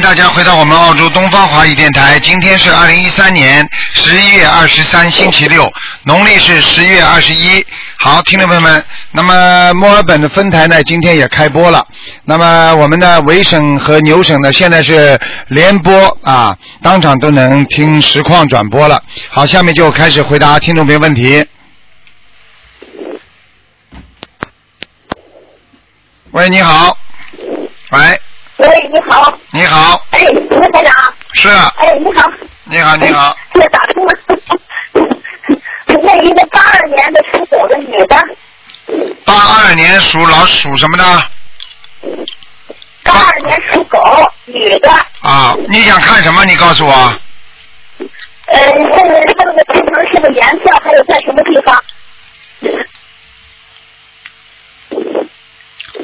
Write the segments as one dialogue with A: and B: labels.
A: 大家回到我们澳洲东方华语电台。今天是二零一三年十一月二十三，星期六，农历是十月二十一。好，听众朋友们，那么墨尔本的分台呢，今天也开播了。那么我们的维省和牛省呢，现在是联播啊，当场都能听实况转播了。好，下面就开始回答听众朋友问题。喂，你好。喂，
B: 喂，你好。
A: 你好，
B: 哎，卢台长。
A: 是，啊
B: 哎，你好。
A: 你好，你好，
B: 这打通了。那一个八二年的属狗的女的，
A: 八二年属老属什么的？
B: 八二年属狗女的，
A: 啊，你想看什么？你告诉我。
B: 呃，这个这个图腾是个颜色，还有在什么地方？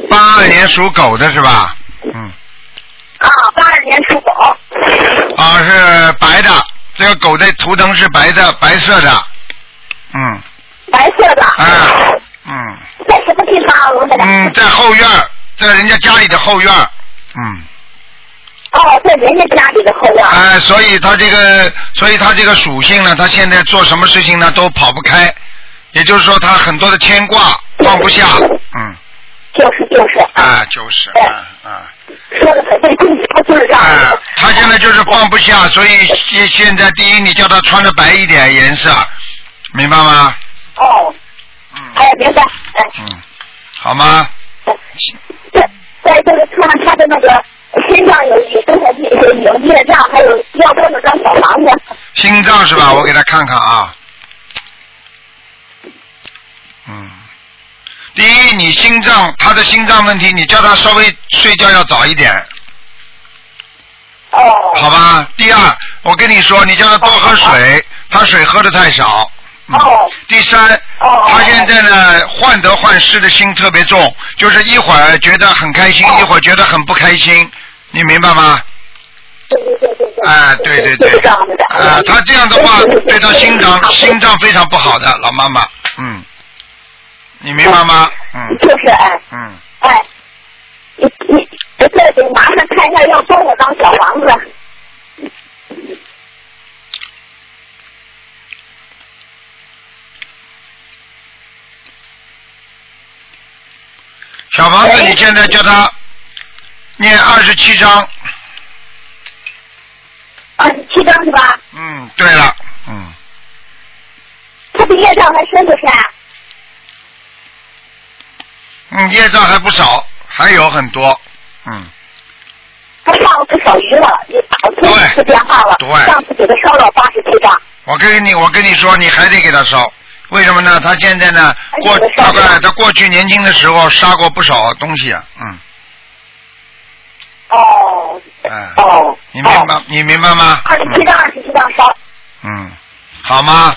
A: 八二年属狗的是吧？嗯，
B: 啊，八二年属狗，
A: 啊是白的，这个狗的图腾是白的，白色的。嗯，
B: 白色的。
A: 啊，嗯
B: 在什么地方？卢台长？
A: 嗯，在后院，在人家家里的后院。嗯，
B: 哦，在人家家里的后院。
A: 哎、所以他这个，所以他这个属性呢，他现在做什么事情呢都跑不开，也就是说他很多的牵挂放不下。嗯，
B: 就是就是。
A: 啊，就是，啊啊。
B: 说的很对，对他就是
A: 他现在就是放不下，所以现现在第一，你叫他穿的白一点颜色，明白吗？
B: 哦，
A: 嗯
B: 哎，明白。哎，
A: 嗯，好吗？
B: 在在这个看他的那个身上有有多少有有业障，还有要多少张小房子？
A: 心脏是吧？我给他看看啊。你心脏他的心脏问题，你叫他稍微睡觉要早一点，
B: 哦。
A: 好吧？第二，我跟你说，你叫他多喝水，他水喝的太少。第三，
B: 哦
A: 他现在呢患得患失的心特别重，就是一会儿觉得很开心，
B: 哦
A: 一会儿觉得很不开心，你明白吗？
B: 对对对对对。
A: 啊，对对对啊，他这样的话对他心脏心脏非常不好的，老妈妈，嗯，你明白吗？嗯
B: 就是哎
A: 嗯，
B: 哎，你你这得麻烦看一下要多少张小房子？
A: 小房子，你现在叫他念二十七章，
B: 二十七张是吧？
A: 嗯，对了，嗯，
B: 他的业障还深不深？
A: 嗯，业障还不少，还有很多，嗯，
B: 他上了不少鱼了，你打错一次电话了。
A: 对
B: 上次给他烧了八十七张。
A: 我跟你我跟你说，你还得给他烧，为什么呢？他现在呢，过大概他过去年轻的时候杀过不少东西啊，嗯，
B: 哦。
A: 哎
B: 哦。
A: 你明白你明白吗？
B: 二十七张，二十七张烧。
A: 嗯，好吗？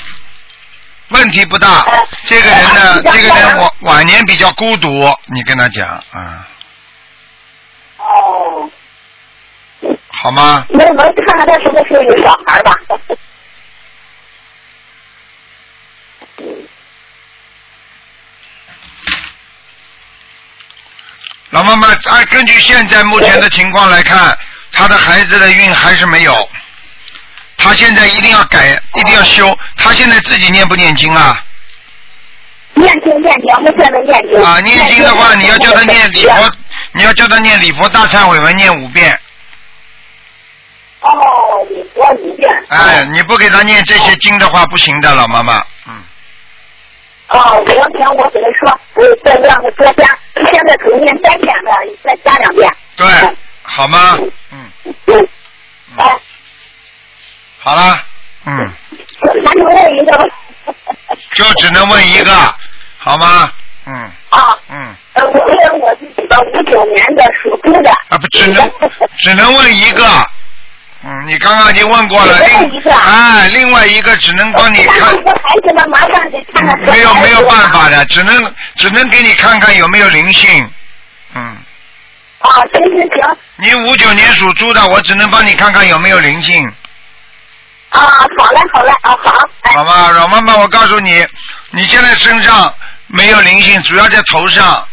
A: 问题不大
B: 哎。
A: 这个人呢，
B: 哎
A: 这个人晚晚年比较孤独，你跟他讲啊，
B: 哦。
A: 好吗？
B: 能能看看他什么时候有小孩吧？
A: 老妈妈，按根据现在目前的情况来看，他的孩子的运还是没有。他现在一定要改，一定要修。他现在自己念不念经啊？
B: 念经念经，我们现在念经。
A: 啊，念经的话，你要叫他念礼佛，你要叫他念礼佛大忏悔文念五遍。
B: 哦，礼佛五遍。
A: 哎，你不给他念这些经的话，不行的，老妈妈。嗯，
B: 哦，昨天我给他说，我再让他多加，现在只念三遍的，再加两遍。
A: 对，好吗？嗯，
B: 嗯。哎，
A: 好了，嗯，
B: 还能问一个吗？
A: 就只能问一个，好吗？嗯
B: 啊，
A: 嗯，
B: 呃，我问我自己的五九年的属猪的。
A: 啊不，只能只能问一个。嗯，你刚刚已经问过了，
B: 只问一个
A: 另哎，另外一个只能帮你看
B: 看。我孩子们马上得看看。
A: 没有没有办法的，只能只能给你看看有没有灵性。嗯，
B: 啊，行行行，
A: 你五九年属猪的，我只能帮你看看有没有灵性，
B: 啊，好嘞好嘞啊好，哎
A: 好吧？老妈妈，我告诉你，你现在身上没有灵性，主要在头上，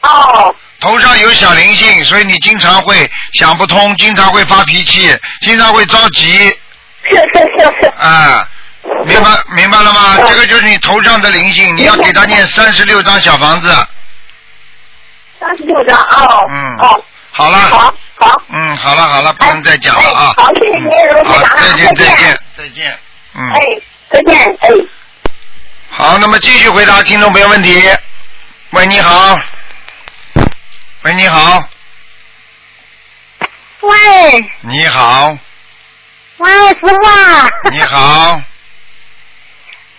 B: 哦，
A: 头头上有小灵性，所以你经常会想不通，经常会发脾气，经常会着急，
B: 是是是是，
A: 啊，明白明白了吗？这个就是你头上的灵性，你要给他念三十六张小房子。
B: 三十六张哦。
A: 嗯
B: 哦，
A: 好了，
B: 好好。
A: 嗯，好了好了，不能再讲了啊。
B: 哎好，谢谢您，卢
A: 好
B: 台，长，
A: 再见再
B: 见
A: 见。再见。嗯，
B: 哎，再见，哎。
A: 好，那么继续回答听众朋友问题。喂，你好。喂，你好，
C: 喂
A: 你好，
C: 喂，师傅啊！
A: 你好，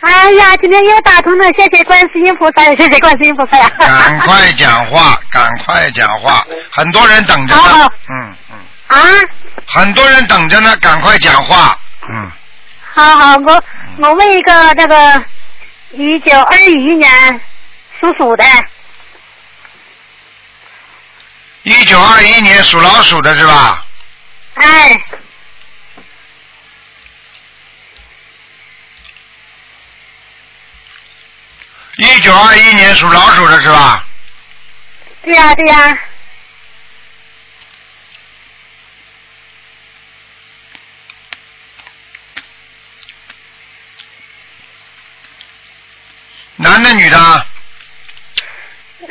C: 哎呀，今天又打通了，谢谢观世音菩萨，谢谢观世音菩萨呀！
A: 赶快讲话，赶快讲话，很多人等着呢
C: 好。
A: 嗯嗯，
C: 啊，
A: 很多人等着呢，赶快讲话。嗯，
C: 好好，我我问一个那个一九二一年属鼠的，
A: 一九二一年属老鼠的是吧？
C: 哎，
A: 一九二一年属老鼠的是吧？
C: 对呀、对呀、
A: 男的女的？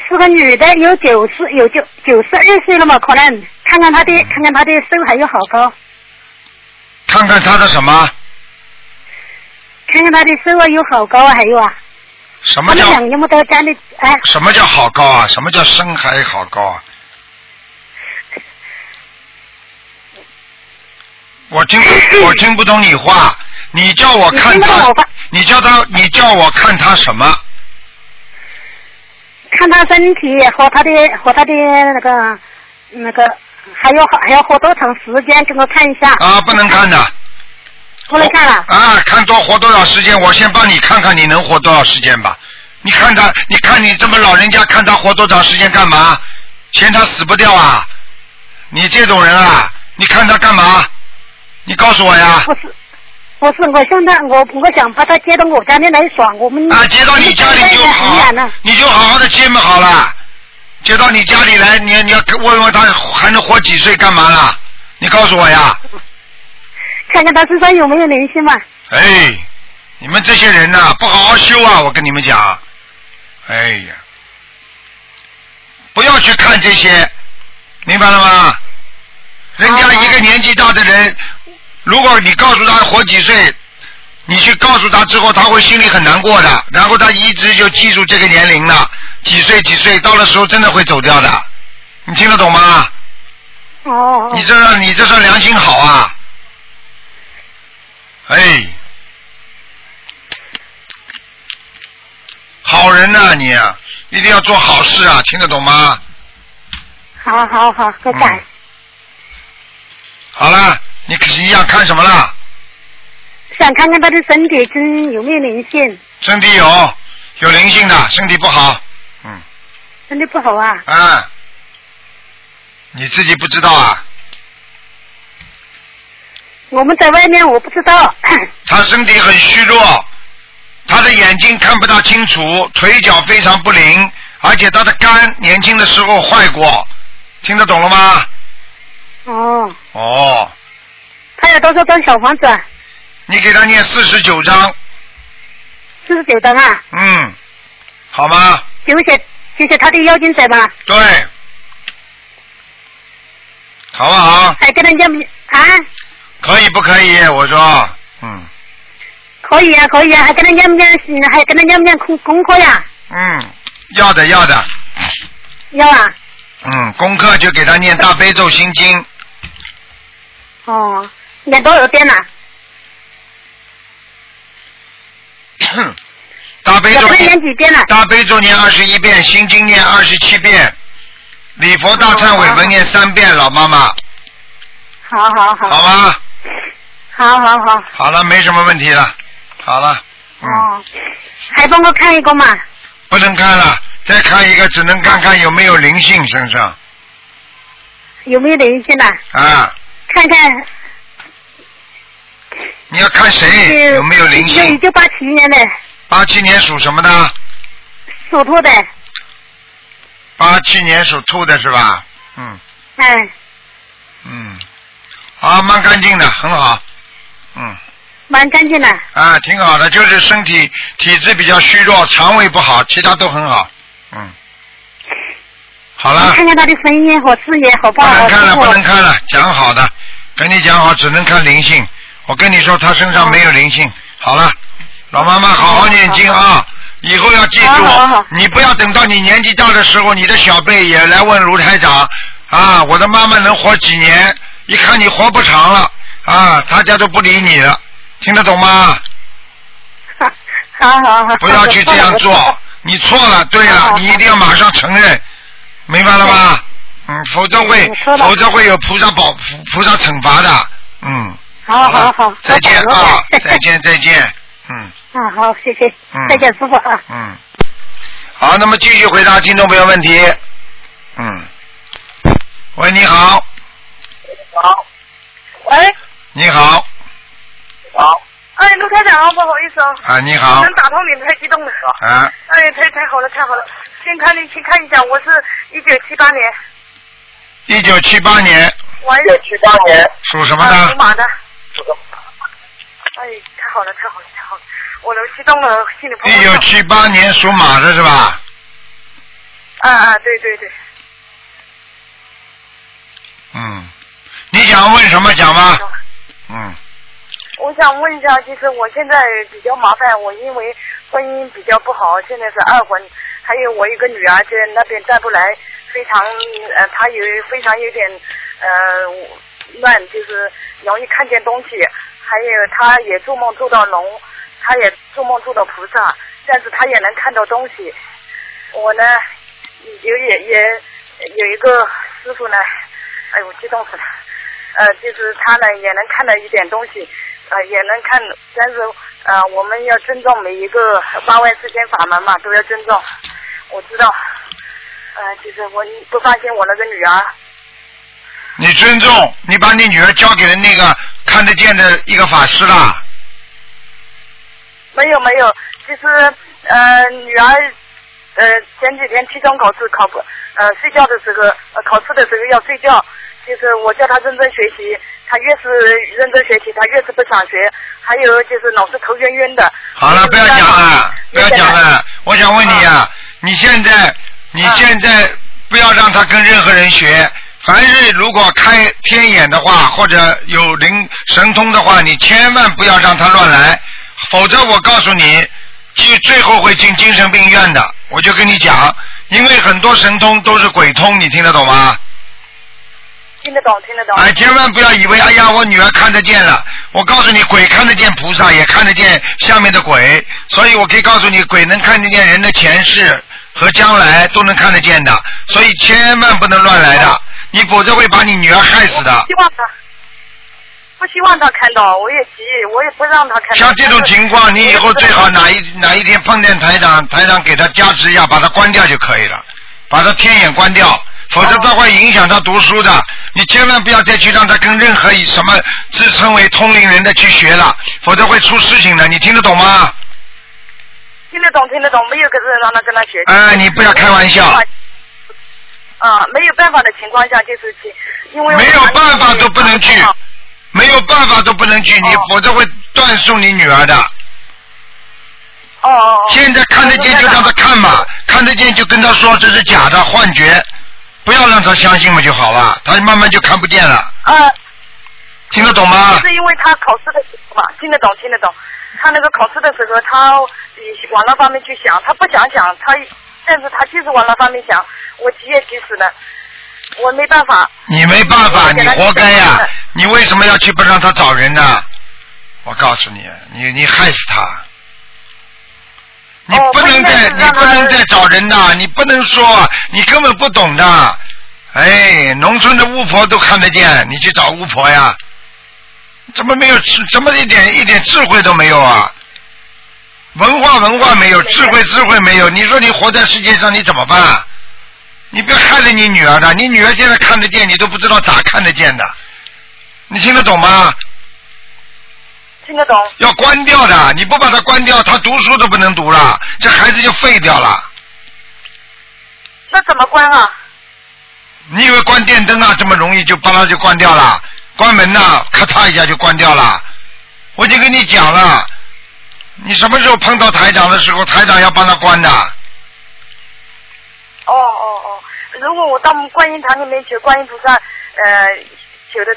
C: 是个女的，有九十有九九十二岁了嘛，可能看看她的看看她的手还有好高，
A: 看看她的什么？
C: 看看她的手啊有好高啊，还有啊，
A: 什么叫
C: 两有没有到家里哎？
A: 什么叫好高啊？什么叫深海好高啊？我听 我听不懂你话，你叫我看他
C: 你
A: 叫他，你叫我看他什么？
C: 看他身体和他的和他的那个那个，还要还要活多长时间，给我看一下。
A: 啊，不能看的。
C: 不来看了。
A: 啊，看多活多少时间？我先帮你看看你能活多少时间吧。你看他，你看你这么老人家，看他活多长时间干嘛？嫌他死不掉啊？你这种人啊，你看他干嘛？你告诉我呀。
C: 不是，不是，我想他，我我想把他接到我家里来耍，我们
A: 啊，接到你家里就好你就好好的接嘛好了。接到你家里来，你你要问问他还能活几岁干嘛啦？你告诉我呀。
C: 看看他身上有没有灵性嘛？
A: 哎，你们这些人呐、不好好修啊！我跟你们讲，哎呀，不要去看这些，明白了吗？人家一个年纪大的人，如果你告诉他活几岁，你去告诉他之后，他会心里很难过的，然后他一直就记住这个年龄了，几岁几岁，到了时候真的会走掉的，你听得懂吗？
C: 哦，
A: 你这算你这算良心好啊！哎，好人呐、你啊，一定要做好事啊，听得懂吗？
C: 好好好，再见。
A: 嗯好了，你你想看什么了？
C: 想看看他的身体真有没有灵性，
A: 身体有有灵性的，身体不好，嗯
C: 身体不好啊。
A: 啊，你自己不知道啊？
C: 我们在外面我不知道，
A: 他身体很虚弱，他的眼睛看不大清楚，腿脚非常不灵，而且他的肝年轻的时候坏过，听得懂了吗？
C: 哦，
A: 哦，
C: 他有多少张小房子啊？
A: 你给他念四十九章，
C: 四十九张啊，
A: 嗯，好吗？
C: 就写就写他的妖精者嘛，
A: 对，好不好？
C: 还跟人家啊，
A: 可以不可以？我说，嗯。
C: 可以啊，可以啊，还跟他念不念，嗯还跟他念不念功功课呀，
A: 嗯，要的要的，
C: 要啊，
A: 嗯，功课就给他念大悲咒心经，
C: 哦，念多少遍了？
A: 大悲咒
C: 念几遍了？
A: 大悲咒念二十一遍，心经念二十七遍，礼佛大忏悔文念三遍，老妈妈，
C: 好好好，
A: 好吗？
C: 好好好，
A: 好了，没什么问题了，好了，嗯，
C: 哦，还帮我看一个嘛？
A: 不能看了，再看一个，只能看看有没有灵性身上
C: 有没有灵性啊？
A: 啊。
C: 看看
A: 你要看谁有没有灵性
C: 一
A: 性？
C: 九八七年的
A: 八七年属什么的？
C: 属兔的，
A: 八七年属兔的是吧？嗯
D: 哎，
A: 嗯，啊，蛮干净的，很好。嗯，
D: 蛮干净的。
A: 啊，挺好的，就是身体体质比较虚弱，肠胃不好，其他都很好。嗯，好了，
D: 看看他的声音和事业好不
A: 不？能看了，不能看了，讲好的，跟你讲好，只能看灵性。我跟你说，他身上没有灵性。好了，老妈妈好好念经啊！以后要记
D: 好好好
A: 住，你不要等到你年纪大的时候，你的小辈也来问卢台长啊，我的妈妈能活几年？一看你活不长了啊，他家都不理你了，听得懂吗？
D: 好好好。
A: 不要去这样做，你错了。对了，你一定要马上承认，明白了吗？嗯，否则会否则会有菩萨保菩萨惩罚的。嗯。
D: 好好好，
A: 再见啊，再见再见。嗯
D: 啊，好，谢谢
A: 嗯，
D: 再见，师傅啊。
A: 嗯。好，那么继续回答听众朋友问题。嗯。喂，你好，
E: 好，喂，
A: 你好，
E: 好，哎，陆台长，不好意思啊，
A: 啊，你好
E: 能，打通你太激动了。
A: 啊，
E: 哎，太太好了，太好了。先看你，先看一下，我是一九七八年，
A: 一九七八年
E: 我也七八年，
A: 属什么
E: 的，属
A: 的？
E: 马的。哎，太好了，太好了，太好了，我都激动了，心里砰砰跳。
A: 一九七八年属马的是吧？
E: 啊啊，对对对。
A: 嗯，你想问什么讲吧？嗯，嗯
E: 我想问一下，就是我现在比较麻烦，我因为婚姻比较不好，现在是二婚，还有我一个女儿在那边再不来，非常呃，她有非常有点呃乱，就是容易看见东西，还有她也做梦做到龙，她也做梦做到菩萨，但是她也能看到东西。我呢，有也也有一个师傅呢，哎呦，激动死了。呃，就是他呢也能看到一点东西，呃，也能看，但是呃，我们要尊重每一个八万四千法门嘛，都要尊重。我知道，呃，就是我不放心我那个女儿，
A: 你尊重，你把你女儿交给了那个看得见的一个法师啦。
E: 没有没有，就是呃，女儿呃前几天期中考试考不呃睡觉的时候，呃考试的时候要睡觉，就是我叫他认真学习，他越是认真学习，他越是不想学，还有就是老是头晕晕的。
A: 好了，不要讲了，不要讲了。我想问你呀、你现在，你现在不要让他跟任何人学。凡是如果开天眼的话，或者有灵神通的话，你千万不要让他乱来，否则我告诉你，就最后会进精神病院的。我就跟你讲，因为很多神通都是鬼通，你听得懂吗？
E: 听得懂，听得懂。
A: 哎，千万不要以为哎呀，我女儿看得见了。我告诉你，鬼看得见菩萨，也看得见下面的鬼，所以我可以告诉你，鬼能看得见人的前世和将来都能看得见的，所以千万不能乱来的，你否则会把你女儿害死的
E: 希。望他，不希望他看到，我也急，我也不让他看到。
A: 像这种情况，你以后最好哪一哪一天碰见台长，台长给他加持一下，把他关掉就可以了，把他天眼关掉，否则他会影响他读书的。你千万不要再去让他跟任何以什么自称为通灵人的去学了，否则会出事情的。你听得懂吗？
E: 听得懂，听得懂，没有个人让他跟他学习。
A: 哎，你不要开玩笑，
E: 啊，没有办法的情况下，就是去，因为我
A: 没有办法都不能去，没有办法都不能去，你
E: 哦
A: 否则会断送你女儿的。
E: 哦哦哦。
A: 现在看得见就让他看嘛，看得见就跟他说这是假的幻觉，不要让他相信嘛就好了，他慢慢就看不见了，
E: 啊，
A: 听得懂吗？
E: 是因为他考试的时候嘛，听得懂，听得懂。他那个考试的时候，他以往那方面去想，他不想想，他但是他就是往那方面想，我急也急死了，我没办法。
A: 你没办法，你活该呀！你为什么要去不让他找人呢？我告诉你，你你害死他。你
E: 哦
A: 不能再，你不能再找人的，你不能说，你根本不懂的。哎，农村的巫婆都看得见，你去找巫婆呀？怎么没有？怎么一点一点智慧都没有啊？文化文化没有，智慧智慧没有。你说你活在世界上，你怎么办？你别害了你女儿的，你女儿现在看得见，你都不知道咋看得见的。你听得懂吗？
E: 听得懂。
A: 要关掉的，你不把它关掉，他读书都不能读了，这孩子就废掉了。
E: 那怎么关啊？
A: 你以为关电灯啊这么容易就把它就关掉了？关门呐、咔嚓一下就关掉了。我已经跟你讲了，你什么时候碰到台长的时候，台长要帮他关的。
E: 哦哦哦，如果我到观音堂里面求观音菩萨，呃，求的。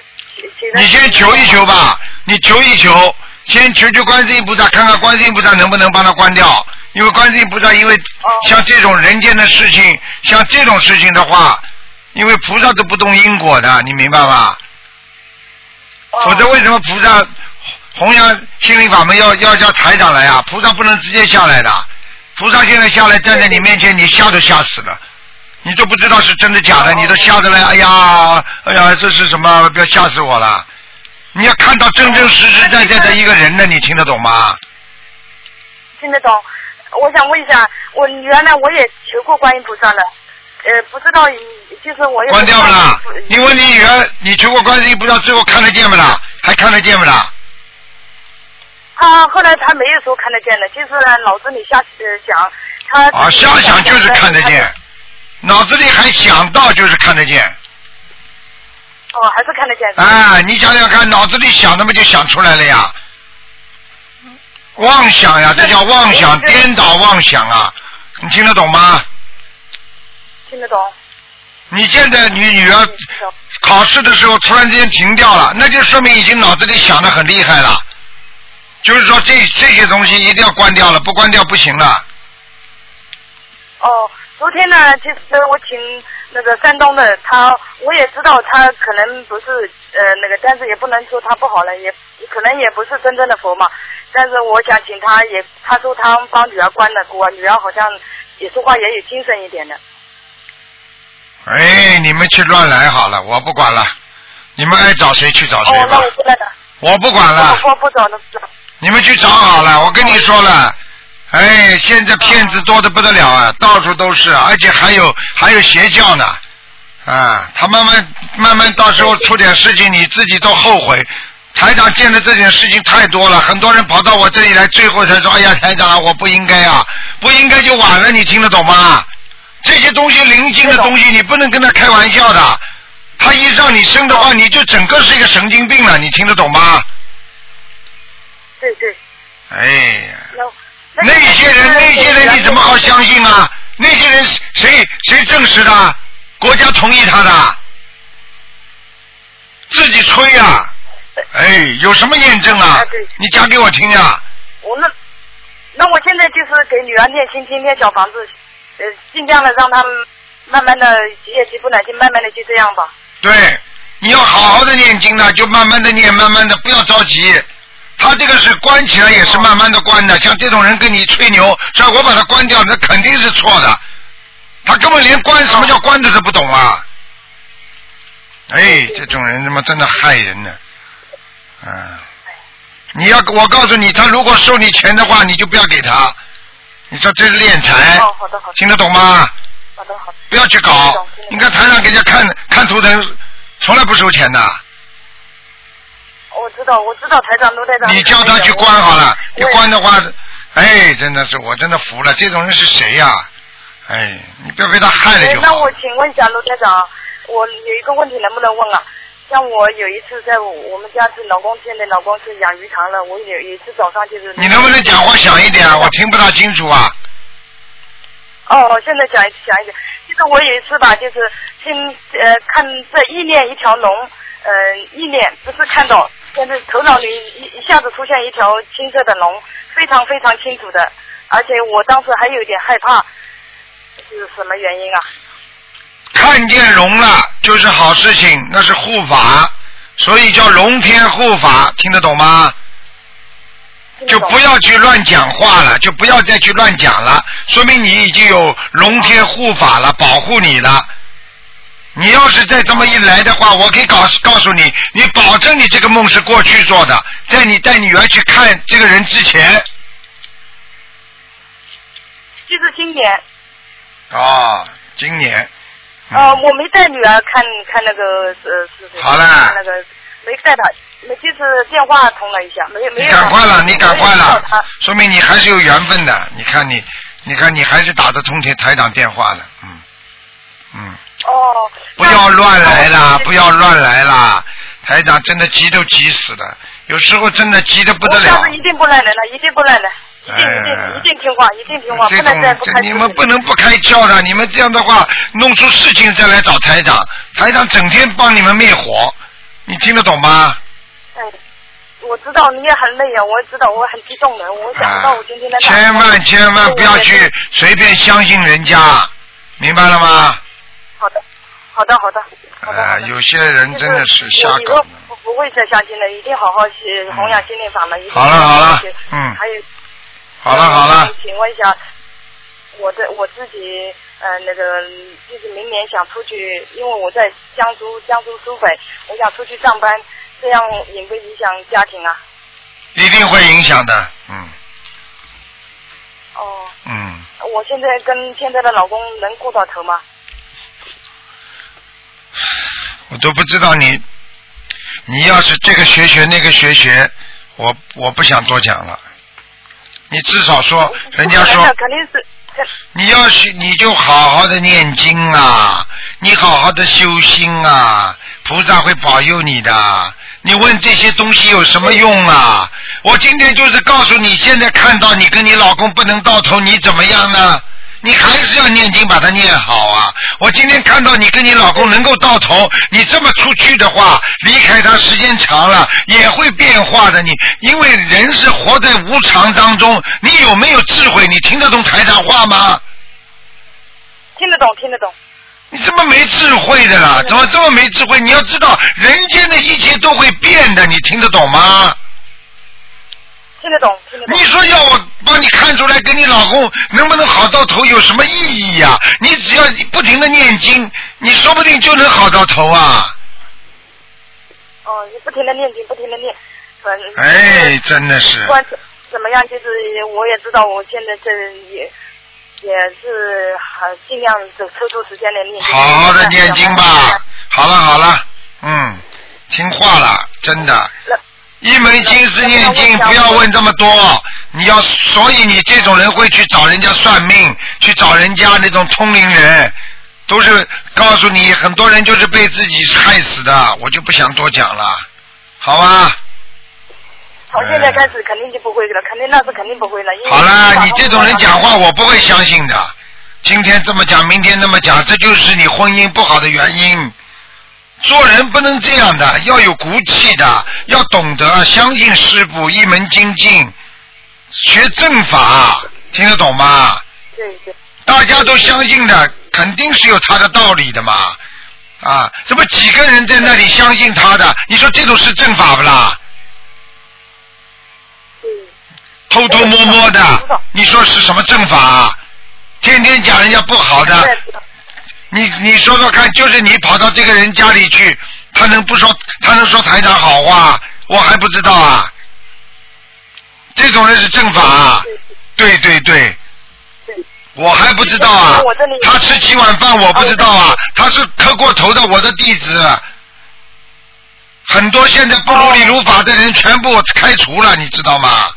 A: 你先求一求吧，你求一求，先求求观世音菩萨，看看观世音菩萨能不能帮他关掉。因为观世音菩萨，因为像这种人间的事情，像这种事情的话，因为菩萨都不动因果的，你明白吗？
E: 哦
A: 否则为什么菩萨弘扬心灵法门要要叫台长来啊？菩萨不能直接下来的，菩萨现在下来站在你面前，你吓都吓死了，你都不知道是真的假的，你都吓得来，哎呀，哎呀，这是什么？不要吓死我了！你要看到真真实实在在的一个人呢，你听得懂吗？
E: 听得懂。我想问一下，我原来我也求过观音菩萨了，呃，不知道就是我也
A: 关掉不啦？你问你女儿，你求过观世音菩萨之后看得见不啦？还看得见不啦？
E: 他后来他没有说看得见的，就是脑子里瞎呃想，他
A: 啊，瞎想就是看得见，脑子里还想到就是看得见。
E: 哦，还是看得见哎。
A: 啊，你想想看，脑子里想的嘛就想出来了呀。妄想呀，这叫妄想，颠倒妄想啊！你听得懂吗？
E: 听得懂。
A: 你现在你女儿考试的时候突然之间停掉了，那就说明已经脑子里想的很厉害了。就是说这这些东西一定要关掉了，不关掉不行了。
E: 哦，昨天呢，其实我请那个山东的，他我也知道他可能不是呃那个，但是也不能说他不好了，也可能也不是真正的佛嘛。但是我想请他也，他说他帮女儿关了，锅女儿好像也说话也有精神一点的。
A: 哎，你们去乱来好了，我不管了，你们爱找谁去找谁
E: 哦，那我，不来了，
A: 我不管了。
E: 我不找了，不找。
A: 你们去找好了，我跟你说了，哎，现在骗子多的不得了啊，到处都是，而且还有还有邪教呢，啊，他慢慢慢慢到时候出点事情，你自己都后悔。台长见的这件事情太多了，很多人跑到我这里来，最后才说：“哎呀，台长，我不应该啊，不应该就晚了。”你听得懂吗？这些东西灵性的东西，你不能跟他开玩笑的。他一让你生的话，你就整个是一个神经病了。你听得懂吗？
E: 对对。
A: 哎呀。
E: 那
A: 那些人，那些人你怎么好相信啊？那些人谁谁证实的？国家同意他的，自己吹呀、哎，有什么验证啊？你讲给我听呀、
E: 我那那我现在就是给女儿念心经、念小房子，呃，尽量的让他们慢慢的业绩不难听，慢慢的就这样吧。
A: 对，你要好好的念经呢，就慢慢的念，慢慢的不要着急。他这个是关起来也是慢慢的关的，像这种人跟你吹牛，说我把他关掉，那肯定是错的。他根本连关什么叫关的都不懂啊！哎，这种人他妈真的害人呢。啊，你要我告诉你，他如果收你钱的话，你就不要给他。你说这是敛财。听得懂吗？不要去搞。你看台上给人家看看图腾，从来不收钱的。
E: 我知道，我知道台长卢台长。
A: 你叫他去关好了，你关的话，哎，真的是我真的服了，这种人是谁呀、哎，你不要被他害了就好。
E: 哎那我请问一下卢台长，我有一个问题能不能问啊？像我有一次在我我们家是老公现在老公是养鱼塘了，我有有一次早上就是。
A: 你能不能讲话响一点啊？我听不大清楚啊。
E: 哦，现在讲一讲一讲，就是我有一次吧，就是听呃看这意念一条龙，呃意念不是看到，但是头脑里一一下子出现一条青色的龙，非常非常清楚的，而且我当时还有点害怕，是什么原因啊？
A: 看见龙了就是好事情，那是护法，所以叫龙天护法，听得懂吗？就不要去乱讲话了，就不要再去乱讲了，说明你已经有龙天护法了，保护你了。你要是再这么一来的话，我可以告告诉你，你保证你这个梦是过去做的，在你带女儿去看这个人之前，
E: 就是今年，
A: 哦，今年，
E: 呃，我没带女儿看看那个呃
A: 好了
E: 那个没带她，没就是电话通了一下，没有没
A: 你。赶快了，你赶快了，说明你还是有缘分的。你看你，你看你还是打得通台台长电话的，嗯。嗯，
E: 哦。
A: 不要乱来啦，不要乱来啦！台长真的急都急死了，有时候真的急得不得了
E: 下次。一定不乱来人了，一定不乱来，一定一
A: 哎
E: 定一定听话，一定听话，不能再不开
A: 你们不能不开窍的，你们这样的话弄出事情再来找台长，台长整天帮你们灭火，你听得懂吗？
E: 哎，我知道你也很累啊，我也知道我很激动的，我想不到我今天来打
A: 千万千万不要去随便相信人家，明白了吗？
E: 好的，好的，好的，好的。
A: 啊、
E: 好的
A: 有些人真的是瞎
E: 我以后。不不会再相信了，一定好好去弘扬心灵法门。一定
A: 好了好了嗯
E: 还有，
A: 好了好了，
E: 请问一下，我的我自己呃那个就是明年想出去，因为我在江苏江苏苏北，我想出去上班，这样影不影响家庭啊？
A: 一定会影响的，嗯
E: 哦，
A: 嗯，
E: 我现在跟现在的老公能顾到头吗？
A: 我都不知道你，你要是这个学学那个学学，我我不想多讲了。你至少说，人家说。你要是你就好好的念经啊，你好好的修心啊，菩萨会保佑你的。你问这些东西有什么用啊？我今天就是告诉你，现在看到你跟你老公不能到头，你怎么样呢？你还是要念经把它念好啊！我今天看到你跟你老公能够到头，你这么出去的话，离开他时间长了也会变化的。你因为人是活在无常当中，你有没有智慧？你听得懂台长话吗？
E: 听得懂，听得懂。
A: 你这么没智慧的啦？怎么这么没智慧？你要知道，人间的一切都会变的，你听得懂吗？
E: 听得懂，听得懂。
A: 你说要我帮你看出来，跟你老公能不能好到头有什么意义呀、你只要不停的念经，你说不定就能好到头啊！
E: 哦，你不停的念经，不停的念，反正。
A: 哎，真的是
E: 不，管怎怎么样，就是我也知道，我现在这也也是很尽量就抽出时间来念经。
A: 好好的念经吧。好了好了，嗯，听话了，真的。一门心思念经，不要问这么多。你要，所以你这种人会去找人家算命，去找人家那种通灵人，都是告诉你，很多人就是被自己害死的。我就不想多讲了，好吧？
E: 从现在开始肯定就不会了，肯定那是肯定不会了。
A: 好了，你这种人讲话我不会相信的。今天这么讲，明天那么讲，这就是你婚姻不好的原因。做人不能这样的，要有骨气的，要懂得相信师傅，一门精进，学正法，听得懂吗？
E: 对对，
A: 大家都相信的，肯定是有他的道理的嘛。啊，怎么几个人在那里相信他的，你说这种是正法不啦？
E: 对，
A: 偷偷摸摸的，你说是什么正法？天天讲人家不好的，你你说说看，就是你跑到这个人家里去，他能不说他能说台长好话？我还不知道啊。这种人是正法啊，对对对，我还不知道啊。他吃几碗饭我不知道啊，他是磕过头的我的弟子。很多现在不如理如法的人全部开除了，你知道吗？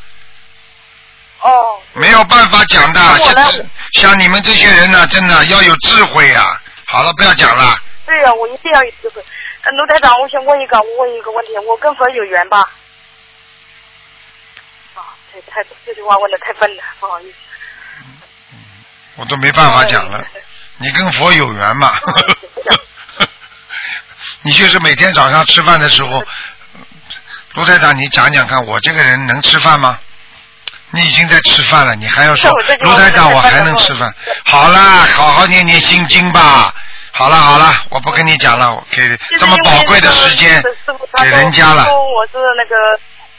E: 哦，
A: 没有办法讲的，像像你们这些人呢，真的要有智慧呀、好了，不要讲了。
E: 对呀、我一定要有智慧。呃，卢台长，我想问一个，我问一个问题，我跟佛有缘吧？啊，这太这句话问的太笨了，不好意思。
A: 我都没办法讲了。你跟佛有缘嘛？你就是每天早上吃饭的时候，卢台长，你讲讲看，我这个人能吃饭吗？你已经在吃饭了，你还要说卢台长，我还能吃饭？好啦，好好念念心经吧。好了好了，我不跟你讲了，我给这么宝贵的时间给人家了。
E: 说我是那个，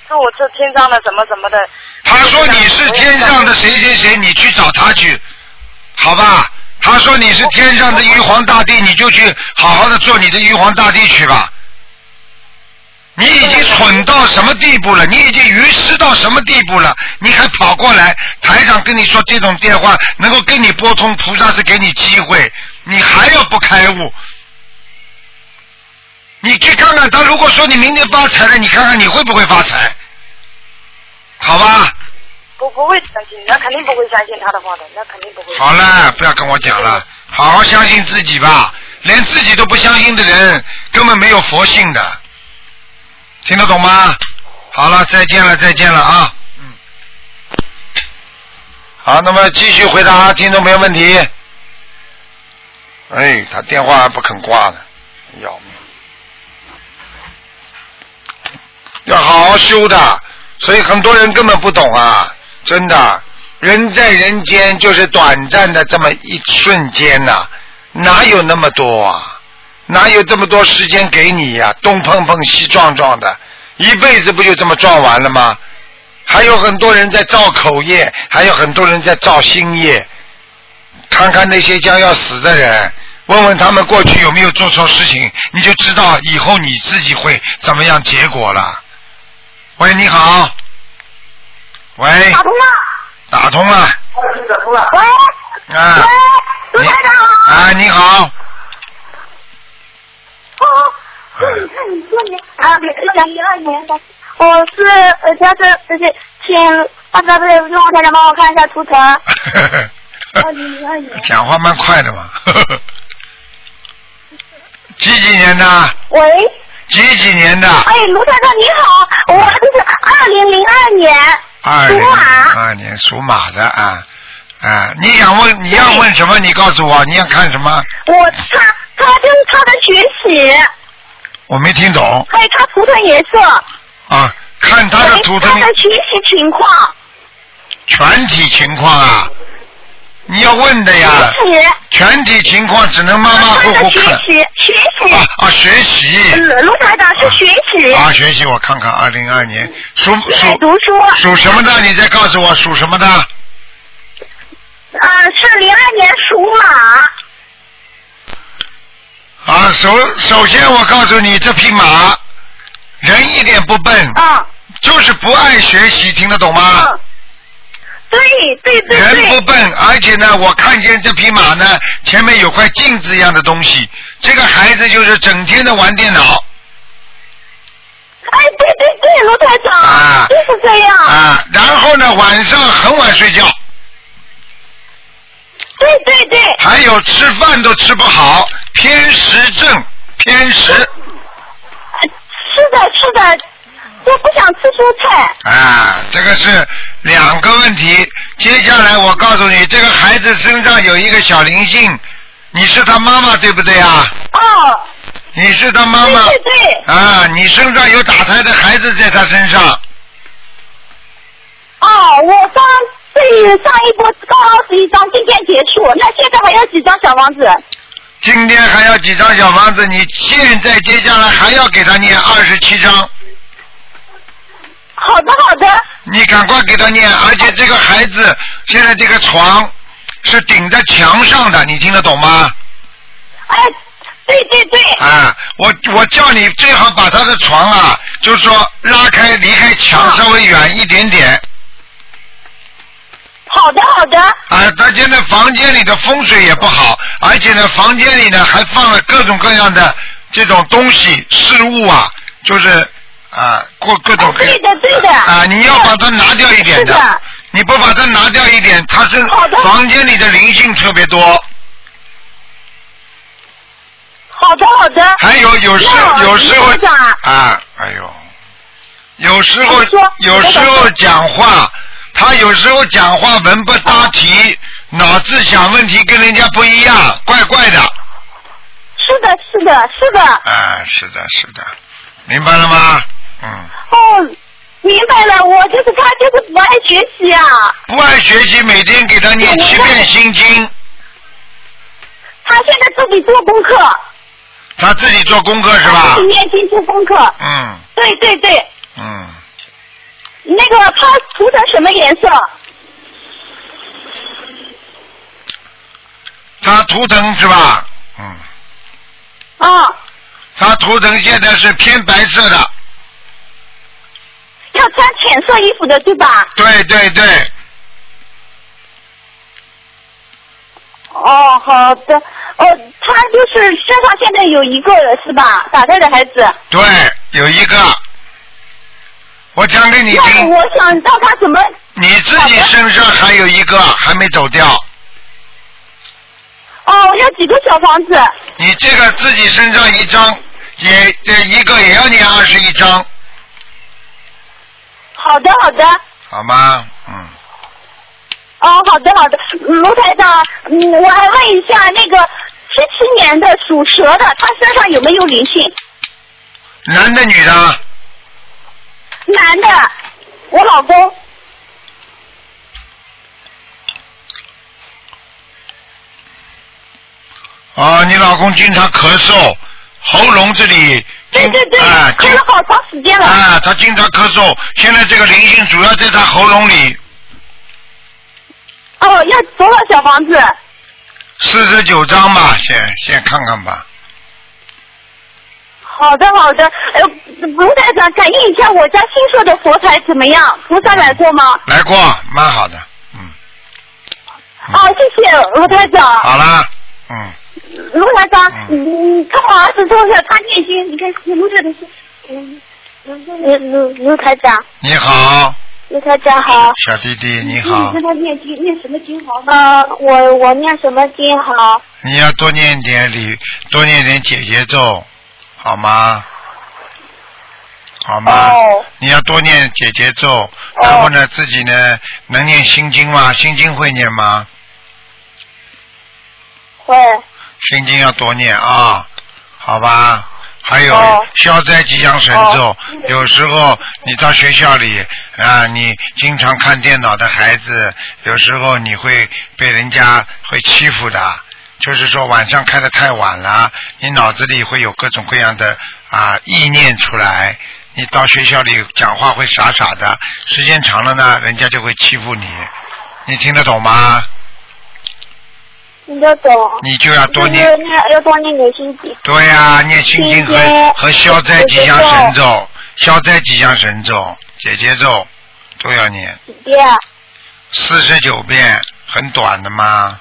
E: 说我是天上的什么什么的。
A: 他说你是天上的谁谁谁，你去找他去，好吧？他说你是天上的玉皇大帝，你就去好好的做你的玉皇大帝去吧。你已经蠢到什么地步了？你已经愚痴到什么地步了？你还跑过来，台长跟你说这种电话能够跟你拨通，菩萨是给你机会，你还要不开悟？你去看看他，如果说你明天发财了，你看看你会不会发财？好吧？
E: 不不会相信，那肯定不会相信他的话的，那肯定不会。
A: 好了，不要跟我讲了，好好相信自己吧，连自己都不相信的人，根本没有佛性的，听得懂吗？好了，再见了，再见了啊！嗯，好，那么继续回答听众朋友问题。哎，他电话还不肯挂呢，要命！要好好修的，所以很多人根本不懂啊，真的。人在人间就是短暂的这么一瞬间呐、哪有那么多啊？哪有这么多时间给你呀、东碰碰西撞撞的，一辈子不就这么撞完了吗？还有很多人在造口业，还有很多人在造新业。看看那些将要死的人，问问他们过去有没有做错事情，你就知道以后你自己会怎么样结果了。喂，你好。喂，
F: 打通了，
A: 打通了。
F: 喂，
A: 啊，
F: 喂，卢
A: 你
F: 台长好。
A: 啊，你好。
F: 哦，是你看你说你啊，两零二年的，我是呃，他是就是请大哥不是让我台长帮我看一下图腾。二零零二年。
A: 讲话蛮快的嘛。几几年的？
F: 喂，
A: 几几年的？
F: 哎，卢台长你好，我就是二零零二年
A: 二零
F: 属马
A: 二年属马的啊啊！你想问你要问什么？你告诉我，你要看什么？
F: 我他他就是他的学习，
A: 我没听懂。
F: 还有他图腾颜色，
A: 啊！看他的图腾。
F: 他的学习情况，
A: 全体情况啊！你要问的呀，全体情况只能马马虎虎看
F: 学习学习。
A: 啊，啊！学习。
F: 嗯，卢台长是学习，
A: 啊，学习我看看，二零二年。属属
F: 读书，
A: 属什么的？你再告诉我属什么的？
F: 啊，是零二年属马，
A: 啊，首首先我告诉你，这匹马人一点不笨，
F: 啊，
A: 就是不爱学习，听得懂吗？
F: 嗯，对对对
A: 人，不笨，而且呢，我看见这匹马呢，前面有块镜子一样的东西，这个孩子就是整天的玩电脑。
F: 哎，对对对，卢台长，
A: 啊。
F: 就是这样，
A: 啊，然后呢，晚上很晚睡觉，
F: 对对对，
A: 还有吃饭都吃不好，偏食症，偏食
F: 呃是的是的，我不想吃蔬菜，
A: 啊，这个是两个问题。接下来我告诉你，这个孩子身上有一个小灵性，你是他妈妈对不对啊？
F: 哦，
A: 你是他妈妈
F: 对对对，
A: 啊，你身上有打胎的孩子在他身上，
F: 哦，我上这上一波刚二十一张，今天结束，那现在还有几张小王子？
A: 今天还要几张小房子？你现在接下来还要给他念二十七张，
F: 好的好的，
A: 你赶快给他念，而且这个孩子现在这个床是顶在墙上的，你听得懂吗？
F: 哎，对对对，
A: 啊，我我叫你最好把他的床啊，就是说拉开离开墙
F: 啊
A: 稍微远一点点。
F: 好的好的，
A: 啊，他现在房间里的风水也不好，而且呢，房间里呢还放了各种各样的这种东西事物啊，就是啊，各各种各
F: 哦对的对的。
A: 啊，你要把它拿掉一点
F: 是的。
A: 你不把它拿掉一点，它是房间里的灵性特别多，
F: 好的好的，
A: 还有有时
F: 那
A: 有时候
F: 啊。
A: 啊，哎呦，有时候有时候讲话，他有时候讲话文不搭题，脑子想问题跟人家不一样，怪怪的。
F: 是的是的是的，
A: 啊，是的，是的，明白了吗？嗯，
F: 哦，明白了，我就是他就是不爱学习啊，
A: 不爱学习，每天给他念七遍心经，
F: 他现在自己做功课，
A: 他自己做功课是吧？
F: 他自己？念经做功课，
A: 嗯。
F: 对对对，
A: 嗯，
F: 那个他涂成什么颜色？
A: 他图腾是吧？嗯，
F: 啊，
A: 他图腾现在是偏白色的，
F: 要穿浅色衣服的对吧？
A: 对对对，
F: 哦，好的，哦，他就是身上现在有一个了是吧？打胎的孩子。
A: 对，有一个，我讲给你听，
F: 我想让他怎么？
A: 你自己身上还有一个还没走掉，
G: 哦，要几个小房子？
A: 你这个自己身上一张，也这一个也要你二十一张，
G: 好的，好的。
A: 好吗？嗯，
G: 哦，好的，好的。嗯卢台长，嗯，我还问一下，那个七七年的属蛇的，他身上有没有灵性？
A: 男的女的？
G: 男的，我老公。
A: 哦，你老公经常咳嗽，喉咙这里
G: 对对对，
A: 啊，
G: 咳了好长时间了。
A: 啊，他经常咳嗽，现在这个灵性主要在他喉咙里，
G: 哦，要多少小房子？
A: 四十九张吧，先先看看吧。
G: 好的，好的。呃，卢台长，感应一下我家新设的佛台怎么样？菩萨来过吗？
A: 来过，蛮好的，嗯，
G: 哦，谢谢卢台长。
A: 好啦，嗯，
G: 卢台长，嗯，看我儿子多少，他念经，你看卢台长是，嗯，卢卢卢台长，
A: 你好，
G: 卢台长好。
A: 小弟弟你好
G: 你
A: 好
G: 跟，他念经，念什么经好？呃，我我念什么经好？
A: 你要多念点礼，多念点姐姐咒，好吗？好吗？
G: 哦
A: 你要多念姐姐咒，然后呢，自己呢能念心经吗？心经会念吗？
G: 会。
A: 心经要多念啊，好吧？还有
G: 哦
A: 消灾吉祥神咒，有时候你到学校里啊，你经常看电脑的孩子，有时候你会被人家会欺负的，就是说晚上开的太晚了，你脑子里会有各种各样的啊意念出来，你到学校里讲话会傻傻的，时间长了呢，人家就会欺负你，你听得懂吗？
G: 听得懂。
A: 你就要多念
G: 就是要多念点心经。
A: 对呀、念心经和和消灾吉祥神咒、消灾吉祥神咒、姐姐咒都要念
G: 几遍？
A: 四十九遍，很短的嘛。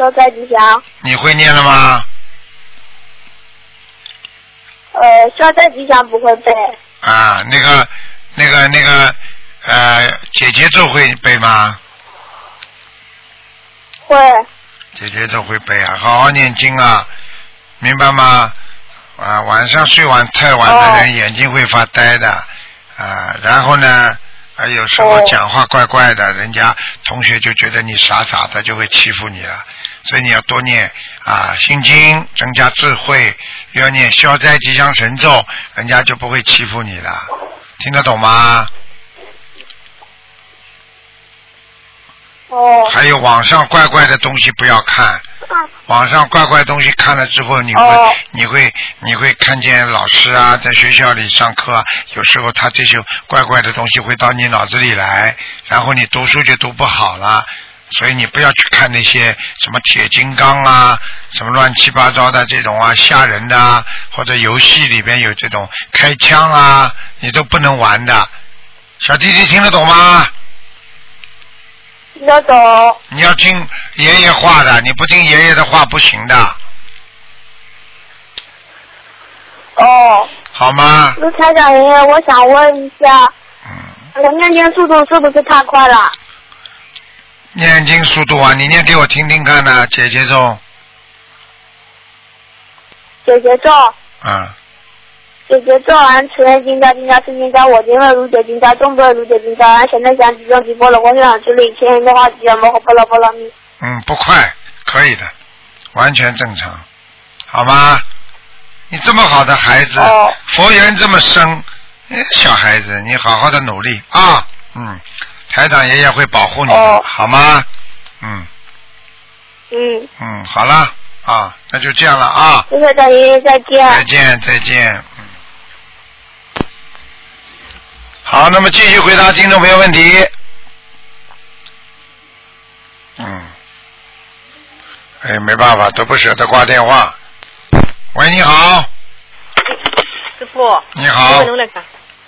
G: 消灾吉祥。
A: 你会念了吗？
G: 呃，消灾吉祥不会背。
A: 啊，那个、那个、那个，呃，姐姐咒会背吗？
G: 会。
A: 姐姐咒会背啊，好好念经啊，明白吗？啊，晚上睡晚太晚的人
G: 哦
A: 眼睛会发呆的，啊，然后呢，啊，有时候
G: 哦
A: 讲话怪怪的，人家同学就觉得你傻傻的，就会欺负你了。所以你要多念啊心经，增加智慧；又要念消灾吉祥神咒，人家就不会欺负你了。听得懂吗？
G: 哦。
A: 还有网上怪怪的东西不要看，网上怪怪东西看了之后，你会、
G: 哦
A: 你会你会看见老师啊，在学校里上课啊，有时候他这些怪怪的东西会到你脑子里来，然后你读书就读不好了。所以你不要去看那些什么铁金刚啊，什么乱七八糟的这种啊吓人的啊，或者游戏里边有这种开枪啊，你都不能玩的。小弟弟听得懂吗？
G: 听得懂。
A: 你要听爷爷话的，你不听爷爷的话不行的，
G: 哦。
A: 好吗？
G: 卢台长爷爷，我想问一下，
A: 嗯，
G: 我念经速度是不是太快了？
A: 念经速度啊，你念给我听听看呢、姐姐咒，
G: 姐姐咒，
A: 啊，
G: 姐姐咒完持念经加金加是金加我经了如解经加中波如解经加完神的祥集中集波罗光想之力千人的话集摩诃波罗波罗蜜。
A: 嗯，不快，可以的，完全正常，好吗？你这么好的孩子，
G: 哦
A: 佛缘这么深，哎小孩子，你好好的努力啊，嗯，台长爷爷会保护你的，
G: 哦
A: 好吗？嗯
G: 嗯，
A: 嗯，好了啊，那就这样了啊。
G: 卢台长爷爷再见。
A: 再见，再见。嗯。好，那么继续回答听众朋友问题。嗯。哎，没办法，都不舍得挂电话。喂，你好，
H: 师傅，
A: 你好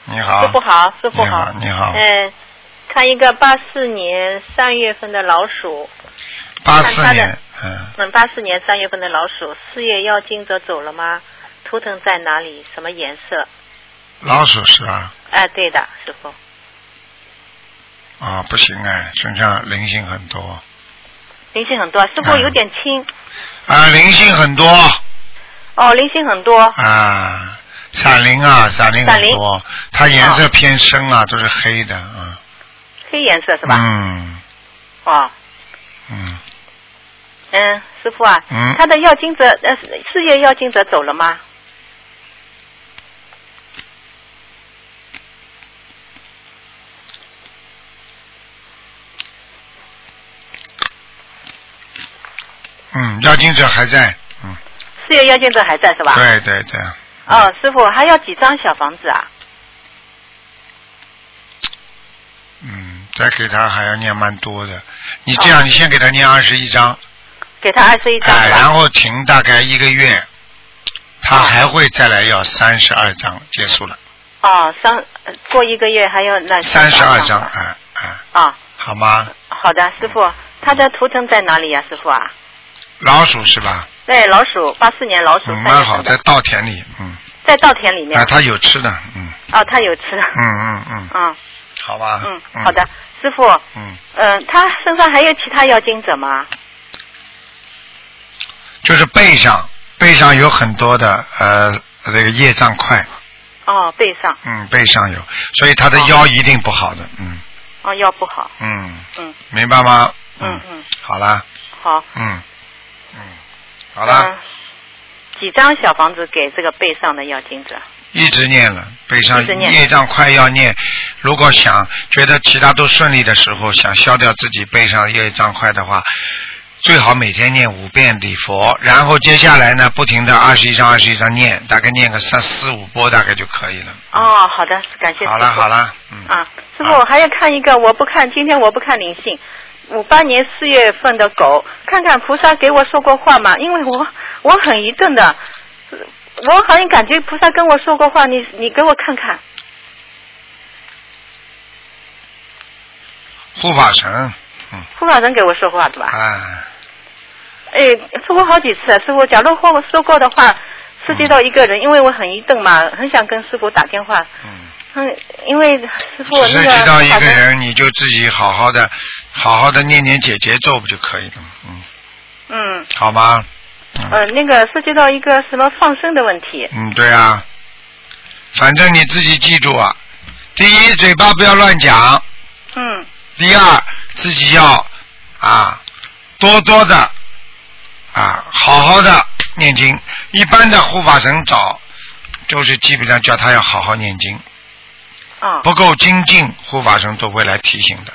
A: 你好，
H: 师傅好，师傅
A: 你好，你好。
H: 嗯，看一个八四年三月份的老鼠，
A: 八四年，嗯，
H: 嗯，八四年三月份的老鼠，四月要惊者走了吗？图腾在哪里？什么颜色？
A: 老鼠是吧？
H: 哎，对的，师傅。
A: 啊，不行哎，身上灵性很多。
H: 灵性很多，师傅
A: 嗯
H: 有点轻。
A: 啊，灵性很多
H: 哦，灵性很多。
A: 啊，闪灵啊，闪灵
H: 闪灵
A: 很多，它颜色偏深啊，都是黑的啊。
H: 黑颜色是吧？
A: 嗯
H: 哦，
A: 嗯，
H: 嗯，师傅啊，
A: 嗯
H: 他的要经者呃事业要经者走了吗？
A: 嗯，要经者还在，嗯，
H: 事业要经者还在是吧？。
A: 对对对，
H: 哦，师傅还要几张小房子啊？
A: 嗯，再给他还要念蛮多的。你这样，你先给他念二十一章，
H: 给他二十一张
A: 哎，然后停大概一个月，他
H: 哦
A: 还会再来要三十二章，结束了，
H: 哦，三呃过一个月还要那
A: 三十二章，
H: 吧
A: 哎哎，
H: 啊、
A: 好吗？
H: 好的，师傅，他的图腾在哪里呀、师傅啊？
A: 老鼠是吧？
H: 对，老鼠，八四年老鼠，
A: 嗯，蛮好，在稻田里，嗯，
H: 在稻田里面。
A: 啊，他有吃的，嗯。
H: 哦，他有吃的。
A: 嗯嗯嗯，
H: 嗯
A: 好吧，
H: 嗯，好的，，师傅，
A: 嗯，
H: 嗯、他身上还有其他要精者吗？
A: 就是背上，背上有很多的呃这个业障块，
H: 哦，背上，
A: 嗯，背上有，所以他的
H: 哦。
A: 腰一定不好的，嗯。
H: 哦，腰不好。
A: 嗯，
H: 嗯。
A: 明白吗？
H: 嗯嗯，
A: 好啦，
H: 好。
A: 嗯。嗯，好啦，
H: 嗯几张小房子给这个背上的要经者？
A: 一直念了，背上
H: 念
A: 业障快要念。如果想觉得其他都顺利的时候，想消掉自己背上的业障快的话，最好每天念五遍礼佛，然后接下来呢，不停的二十一张二十一张念，大概念个三四五波大概就可以了。
H: 哦，好的，感谢。
A: 好了好了，嗯。
H: 啊，师傅我还要看一个，我不看，今天我不看灵性。五八年四月份的狗，看看菩萨给我说过话吗？因为我我很愚钝的，我好像感觉菩萨跟我说过话，你你给我看看。
A: 护法神，嗯，
H: 护法神给我说话对吧？
A: 哎，
H: 哎，说过好几次，师傅，假如说我说过的话，涉及到一个人，因为我很愚钝嘛，很想跟师傅打电话。
A: 嗯。
H: 嗯，因为师傅
A: 只
H: 那个
A: 是知道一个人，你就自己好好的、好好的念念解节奏不就可以了？嗯，
H: 嗯
A: 好吗？嗯
H: 呃，那个涉及到一个什么放生的问题。
A: 嗯，对啊，反正你自己记住啊，第一，嘴巴不要乱讲；
H: 嗯
A: 第二，自己要啊多多的啊好好的念经。一般的护法神找，就是基本上叫他要好好念经，
H: 啊。
A: 不够精进，护法神都会来提醒的，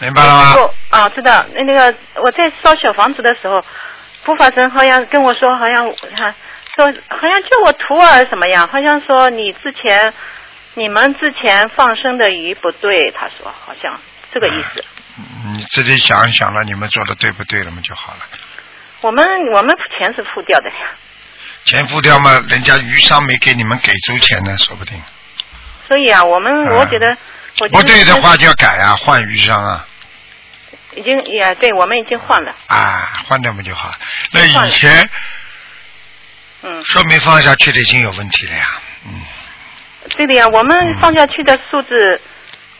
A: 明白了吗？
H: 不啊，知道。那那个我在烧小房子的时候，护法神好像跟我说，好像他说好像叫我徒儿怎么样，好像说你之前你们之前放生的鱼不对，他说好像这个意思。
A: 嗯你自己想一想了，你们做的对不对了嘛就好了。
H: 我们我们钱是付掉的呀。
A: 钱付掉嘛，人家鱼商没给你们给足钱呢，说不定。
H: 所以啊，我们我觉得
A: 不对的话就要改啊，换鱼商啊，
H: 已经也对，我们已经换了。
A: 啊，换掉不就好了。那以前
H: 嗯，
A: 说明放下去的已经有问题了呀，嗯，
H: 对的呀，我们放下去的数字，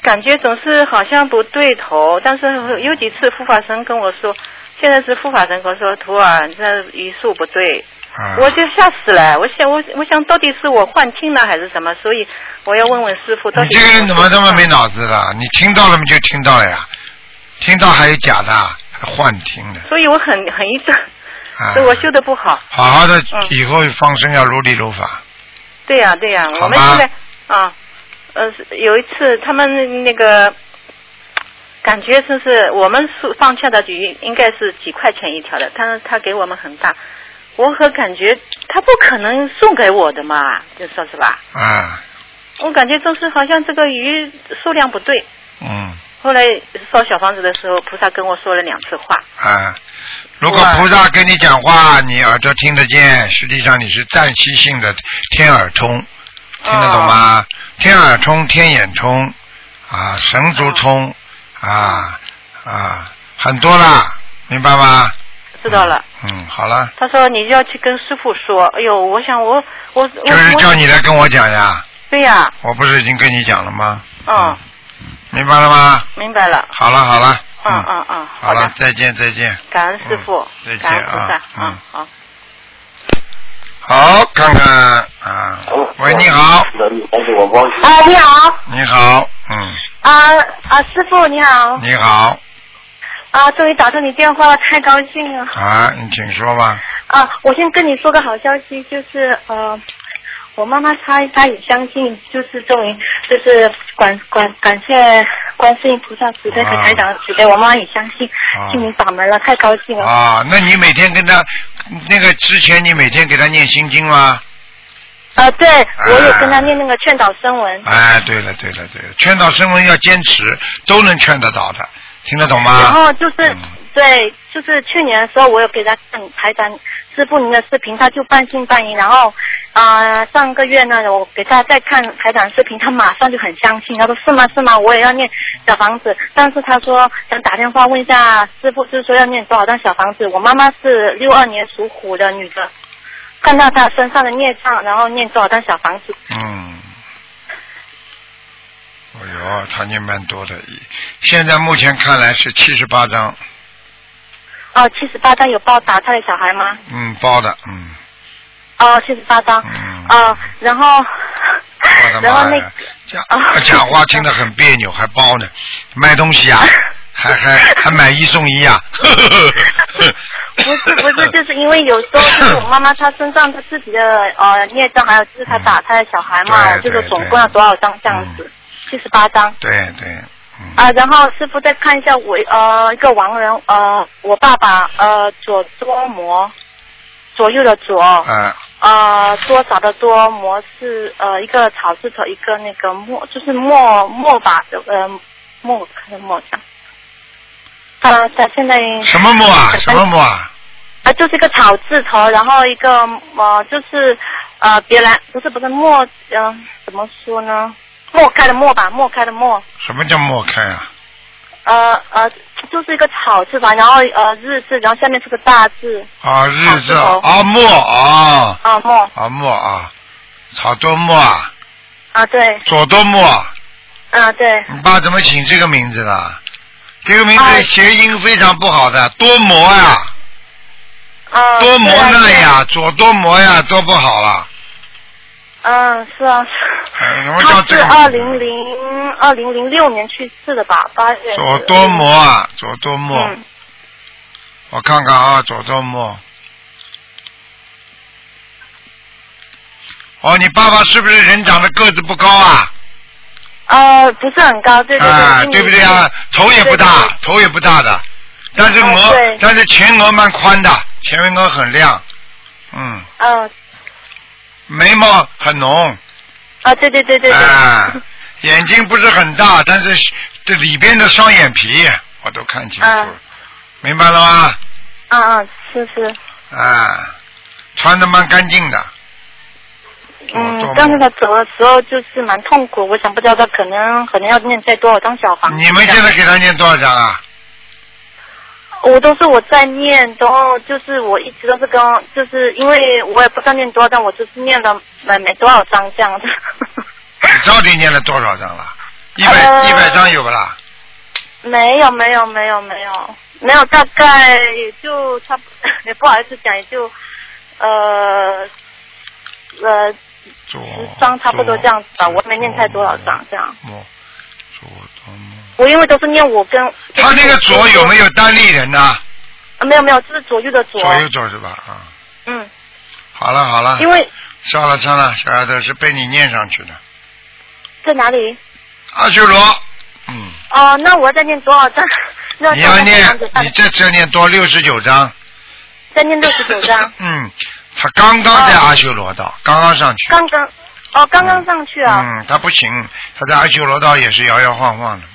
H: 感觉总是好像不对头。但是有几次护法神跟我说，现在是护法神跟我说，徒儿，这语数不对，
A: 啊，
H: 我就吓死了。我想，我我想到底是我幻听了还是什么？所以我要问问师傅，到底
A: 你这个人怎么这么没脑子了？你听到了吗就听到了呀，听到还有假的，还幻听的，
H: 所以我很很一顿，
A: 啊，
H: 所以我修的不好。
A: 好好的
H: 嗯，
A: 以后放生要如理如法，
H: 对呀、对呀、我们现在啊，呃，有一次他们那个感觉就是我们是放下的鱼应该是几块钱一条的，但是他给我们很大，我可感觉他不可能送给我的嘛，就说是吧？
A: 啊，
H: 我感觉就是好像这个鱼数量不对。
A: 嗯，
H: 后来烧小房子的时候，菩萨跟我说了两次话。
A: 啊，如果菩萨跟你讲话，你耳朵听得见，实际上你是暂期性的天耳通，听得懂吗？天耳通、天眼通，啊，神足通，啊啊，很多啦，明白吗？
H: 知道了。
A: 嗯，好了，
H: 他说你要去跟师傅说。哎呦，我想我我我
A: 就是叫你来跟我讲呀，
H: 对呀、
A: 我不是已经跟你讲了吗？
H: 嗯，
A: 明白了吗？
H: 明白了。
A: 好了好了，
H: 嗯嗯嗯，
A: 好了，，再见再见。
H: 感恩师傅
A: 嗯，再见啊，嗯
H: 嗯，好。
A: 好，看看啊，喂，你好，
G: 啊，你好，
A: 你好，嗯，
G: 啊啊，师傅你好，
A: 你好，
G: 啊，终于打通你电话了，太高兴了。
A: 啊，你请说吧。
G: 啊，我先跟你说个好消息，就是呃，我妈妈她她也相信，就是终于就是感感感谢观世音菩萨慈悲和台长的慈悲，我妈妈也相信
A: 啊
G: 进您法门了，太高兴了。
A: 啊，那你每天跟他那个之前，你每天给他念心经吗？
G: 啊，对，我也跟他念那个劝导声文。
A: 哎，对了对了对了，劝导声文要坚持，都能劝得到的，听得懂吗？
G: 然后就是、
A: 嗯
G: 对，就是去年的时候，我有给他看台长师傅您的视频，他就半信半疑。然后，呃，上个月呢，我给他再看台长视频，他马上就很相信，他说是吗是吗，我也要念小房子。但是他说想打电话问一下师傅，就是说要念多少张小房子。我妈妈是六二年属虎的女的，看到她身上的孽障，然后念多少张小房子。
A: 嗯，哎呦，他念蛮多的，现在目前看来是七十八章，
G: 哦，七十八张有包打胎的小孩吗？
A: 嗯，包的，嗯，
G: 哦，七十八张。
A: 嗯。
G: 哦，然后，
A: 我的
G: 然后那
A: 讲讲话听得很别扭，还包呢，卖东西啊，还还还买一送一啊，
G: 不是不是，就是因为有时候就是我妈妈她身上她自己的呃孽障，还有就是她打胎的小孩嘛，就是总共要多少张这样子，七十八张
A: 对对，嗯，
G: 啊。然后师傅再看一下我呃一个亡人呃我爸爸呃左多摩，左右的左
A: 嗯，
G: 呃多少的多摩是呃一个草字头一个那个墨就是墨墨吧呃墨看的墨这样。他他现在
A: 什么墨啊？什么墨啊？
G: 啊，就是一个草字头，然后一个呃，就是呃，别来不是不是墨，嗯、怎么说呢？墨开的莫吧，莫开的莫，
A: 什么叫莫开啊？
G: 呃呃，就是一个草字吧，然后呃日字，然后下面是个大字，
A: 啊，日
G: 字头。
A: 啊，莫啊，
G: 啊莫
A: 啊莫啊，草多莫啊，
G: 啊对，
A: 左多莫，
G: 啊？对，
A: 你爸怎么起这个名字的？这个名字
G: 啊
A: 谐音非常不好的，多磨呀，
G: 啊
A: 多磨难呀，左多磨呀，多不好了。
G: 嗯是啊，他是
A: 这个
G: 二零零二零零六年去世的吧，八月
A: 左多摩啊，左多摩，
G: 嗯
A: 我看看啊，左多摩。哦，你爸爸是不是人长得个子不高啊？
G: 呃不是很高，对对对，
A: 啊，对不对啊？头也不大
G: 对对，
A: 头也不大的，但是
G: 对，
A: 但是前额蛮宽的，前额很亮，嗯，
G: 嗯
A: 眉毛很浓，
G: 啊对对对对对，
A: 啊，眼睛不是很大，但是这里边的双眼皮我都看清楚了，
G: 嗯
A: 明白了吗？
G: 嗯嗯是是。
A: 啊，穿的蛮干净的，
G: 嗯，但是他走的时候就是蛮痛苦，我想不知道他可能可能要念再多少张小房子。
A: 你们现在给他念多少张啊？
G: 我都是我在念，然后就是我一直都是跟，就是因为我也不知道念多少张，我就是念了没没多少张这样子。
A: 你到底念了多少张了？一百
G: 呃
A: 一百张有不啦？
G: 没有没有没有没有没有，大概也就差不，也 不好意思讲，也就呃呃十张差不多这样子吧，我也没念太多少张这样。
A: 左左多么
G: 我因为都是念我跟
A: 他那个左有没有单立人呢？
G: 啊没有没有，这是左右的左。
A: 左右左是吧？啊，
G: 嗯，
A: 好了好了，
G: 因为
A: 算了算了，小丫头是被你念上去的。
G: 在哪里？
A: 阿修罗，嗯，
G: 哦，那我要再念多少张？那
A: 你要念你这次要念多六十九章。
G: 再念六十九张。
A: 嗯，他刚刚在阿修罗道，刚刚上去。
G: 刚刚哦，刚刚上去啊。
A: 嗯，他不行，他在阿修罗道也是摇摇晃晃的。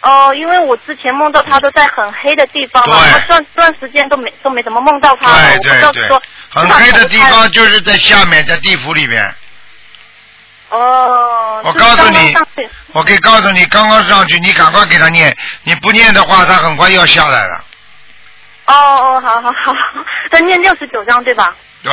A: 嗯，
G: 哦，因为我之前梦到他都在很黑的地方嘛，
A: 对
G: 我段段时间都没都没怎么梦到他，
A: 对
G: 我不知道
A: 对对
G: 说，
A: 很黑的地方就是在下面，在地府里面。
G: 哦。
A: 我告诉你我可以告诉你，刚刚上去，你赶快给他念，你不念的话，他很快要下来了。
G: 哦哦，好好好，他念六十九张对吧？
A: 对，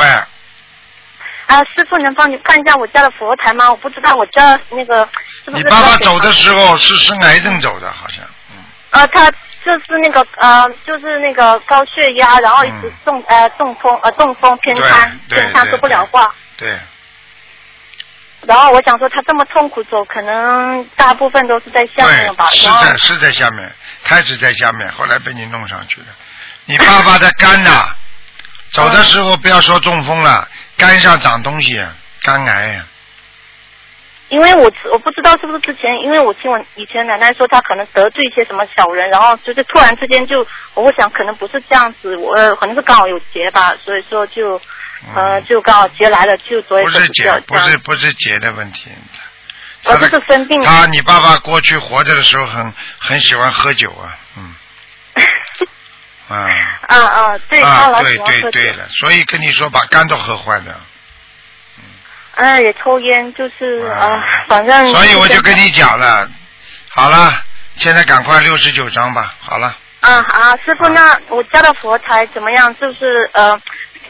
G: 啊，师傅能帮你看一下我家的佛台吗？我不知道我家那个是不是
A: 你爸爸走的时候是生癌症走的，好像。嗯，
G: 呃，他就是那个呃，就是那个高血压，然后一直中、呃中风呃中风偏瘫偏瘫说不了话。
A: 对，
G: 然后我想说他这么痛苦走，可能大部分都是在下面吧。
A: 对，是在是在下面，开始在下面，后来被你弄上去了。你爸爸的肝呐、走的时候不要说中风了，肝上长东西，肝癌。
G: 因为我我不知道是不是之前，因为我听我以前奶奶说她可能得罪一些什么小人，然后就是突然之间就，我想可能不是这样子，我呃可能是刚好有劫吧，所以说就呃就刚好劫来了，就所以
A: 嗯不是结
G: 说比较，这
A: 不是。不是劫的问题。
G: 我就是生病了。
A: 他，你爸爸过去活着的时候很很喜欢喝酒啊，嗯，啊
G: 啊啊，对，他
A: 啊，
G: 老
A: 对对，对了，所以跟你说把肝都喝坏了，
G: 嗯，也抽烟，就是
A: 啊
G: 啊，反正。
A: 所以我就跟你讲了，好了，现在赶快六十九章吧，好了，
G: 啊啊，师傅，那我家的佛台怎么样？就是呃，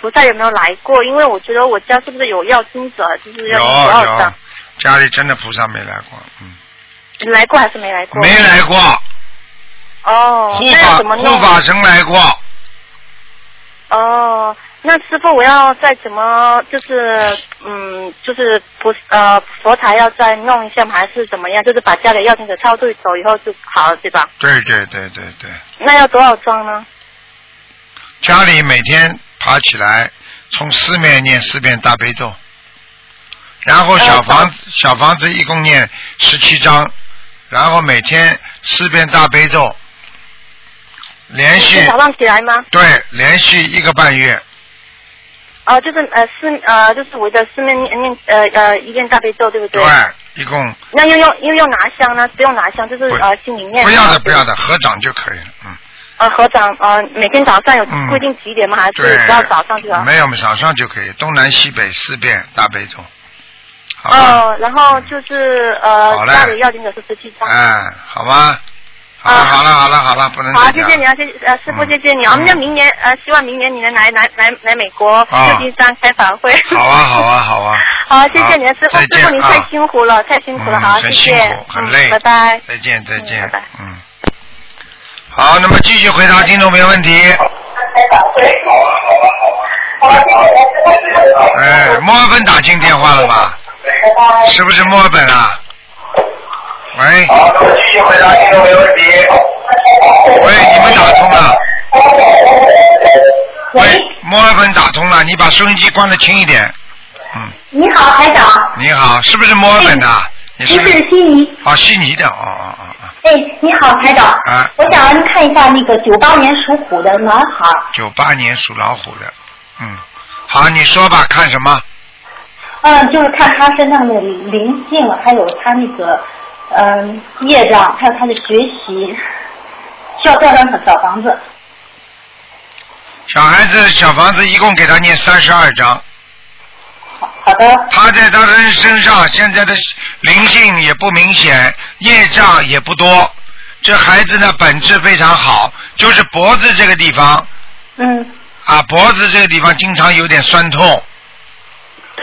G: 菩萨有没有来过？因为我觉得我家是不是有要经者，就是
A: 有
G: 要
A: 有
G: 张？，
A: 家里真的菩萨没来过，嗯，
G: 来过还是没来过？
A: 没来过，
G: 哦，
A: 护
G: 那怎么弄？
A: 护法神来过，
G: 哦，那师傅，我要再怎么就是嗯，就是不呃佛台要再弄一下吗？还是怎么样？就是把家里要经者超度走以后就好了，对吧？
A: 对对对对对，
G: 那要多少张呢？
A: 家里每天爬起来，从四面念四遍大悲咒，然后小房子、小房子一共念十七章，然后每天四遍大悲咒，连续
G: 早上起来吗？
A: 对连续一个半月，
G: 哦、就是呃四呃就是围着四面念念呃呃一遍大悲咒，对不对？
A: 对，一共
G: 那又用又用拿香呢？不用拿香，就是呃心里念。
A: 不要的不要的，合掌就可以了，嗯，
G: 呃，合掌呃每天早上有
A: 嗯
G: 规定几点吗？还是
A: 对，
G: 只要早上就好？
A: 没有早上就可以，东南西北四遍大悲咒？
G: 哦，然后就是呃家里要紧者是十七张。
A: 哎，好吧，好了
G: 啊
A: 好了好了好了，不能
G: 好，谢谢你啊，谢谢呃师傅，
A: 嗯
G: 谢谢你啊。我们就明年呃，希望明年你能来来来来美国
A: 啊
G: 旧金山开法会。
A: 好啊好啊好啊，
G: 好，谢谢你，师傅，师傅您太
A: 啊
G: 辛苦了，太辛苦了，
A: 嗯
G: 好，谢谢，
A: 很
G: 嗯
A: 累
G: 拜拜。
A: 再见再见
G: 嗯拜拜，
A: 嗯。好，那么继续回答听众没问题。开早会哎，墨尔本打进电话了吧？是不是墨尔本啊？喂，
I: 好，那我继续回答听众没问题。
A: 喂，你们打通了。喂，墨尔本打通了，你把收音机关的轻一点。嗯，
D: 你好，台长。
A: 你好，是不是墨尔本的？你是
D: 不是悉尼。
A: 哦，悉尼的，哦哦哦哦，
D: 哎，你好，台长。
A: 啊
D: 我想让您看一下那个九八年属虎的男孩，
A: 九八年属老虎的，嗯，好，你说吧，看什么？
D: 嗯，就是看他身上的灵性，还有他那个嗯业障，还有他的学习，需要多少张小房子？
A: 小孩子小房子一共给他念三十二章，
D: 好好的，
A: 他在他的身上现在的灵性也不明显，业障也不多。这孩子呢本质非常好，就是脖子这个地方
D: 嗯，
A: 啊，脖子这个地方经常有点酸痛，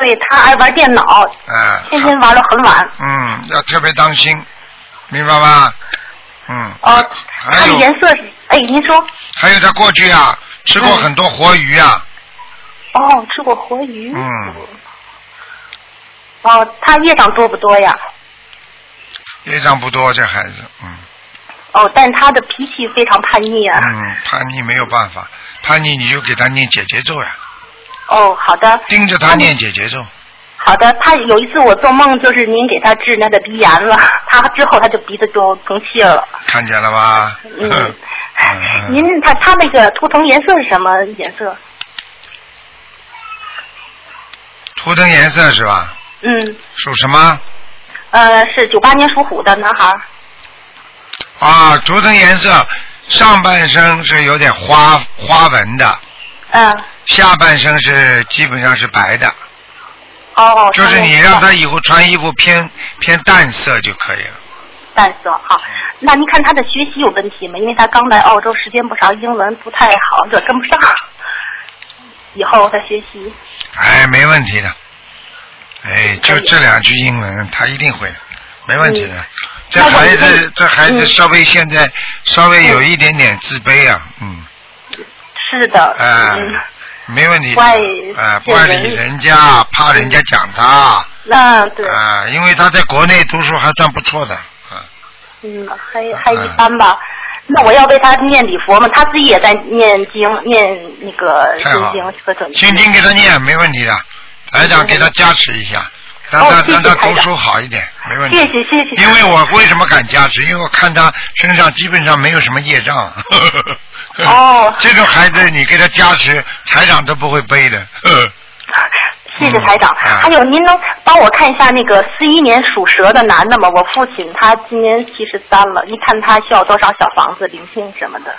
D: 对他爱玩电脑，
A: 嗯，
D: 天天玩到很晚。
A: 嗯，要特别当心，明白吗？嗯，
D: 哦，
A: 还有
D: 他的颜色，哎，您说，
A: 还有他过去啊吃过
D: 嗯
A: 很多活鱼啊，
D: 哦，吃过活鱼。
A: 嗯，
D: 哦，他业障多不多呀？
A: 业障不多这孩子，嗯
D: 哦，但他的脾气非常叛逆啊。
A: 嗯，叛逆没有办法，叛逆你就给他念姐姐咒呀，
D: 哦，好的，
A: 盯着他念姐姐咒。
D: 好的。他有一次我做梦，就是您给他治那个鼻炎了，他之后他就鼻子就更气了。
A: 看见了吧？
D: 嗯，
A: 嗯
D: 您他他那个图腾颜色是什么颜色？
A: 图腾颜色是吧？
D: 嗯，
A: 属什么？
D: 呃，是九八年属虎的男孩。
A: 啊，图腾颜色上半身是有点花花纹的，
D: 嗯，
A: 下半身是基本上是白的，
D: 哦，
A: 就是你让他以后穿衣服偏偏淡色就可以了。
D: 淡色好。那您看他的学习有问题吗？因为他刚来澳洲时间不长，英文不太好，这跟不上。以后他学习
A: 哎，没问题的。哎，就这两句英文，他一定会，没问题的。这孩子，这孩子
D: 嗯
A: 稍微现在稍微有一点点自卑啊，嗯，
D: 是的，
A: 哎
D: 嗯，
A: 没问题
D: 不爱，
A: 理
D: 人
A: 人家，怕人家讲他，
D: 那对，
A: 啊，因为他在国内读书还算不错的，啊，
D: 嗯，还还一般吧。那我要为他念礼佛嘛？他自己也在念经，念那个心经和准
A: 心经给他念没问题的，台长给他加持一下，让他让他读书好一点，没问题。
D: 谢谢谢谢。
A: 因为我为什么敢加持？因为我看他身上基本上没有什么业障。
D: 哦
A: 这种孩子你给他加持，台长都不会背的。
D: 谢谢台长。
A: 嗯
D: 还有，您能帮我看一下那个四一年属蛇的男的吗？我父亲他今年七十三了，你看他需要多少小房子、灵性什么的？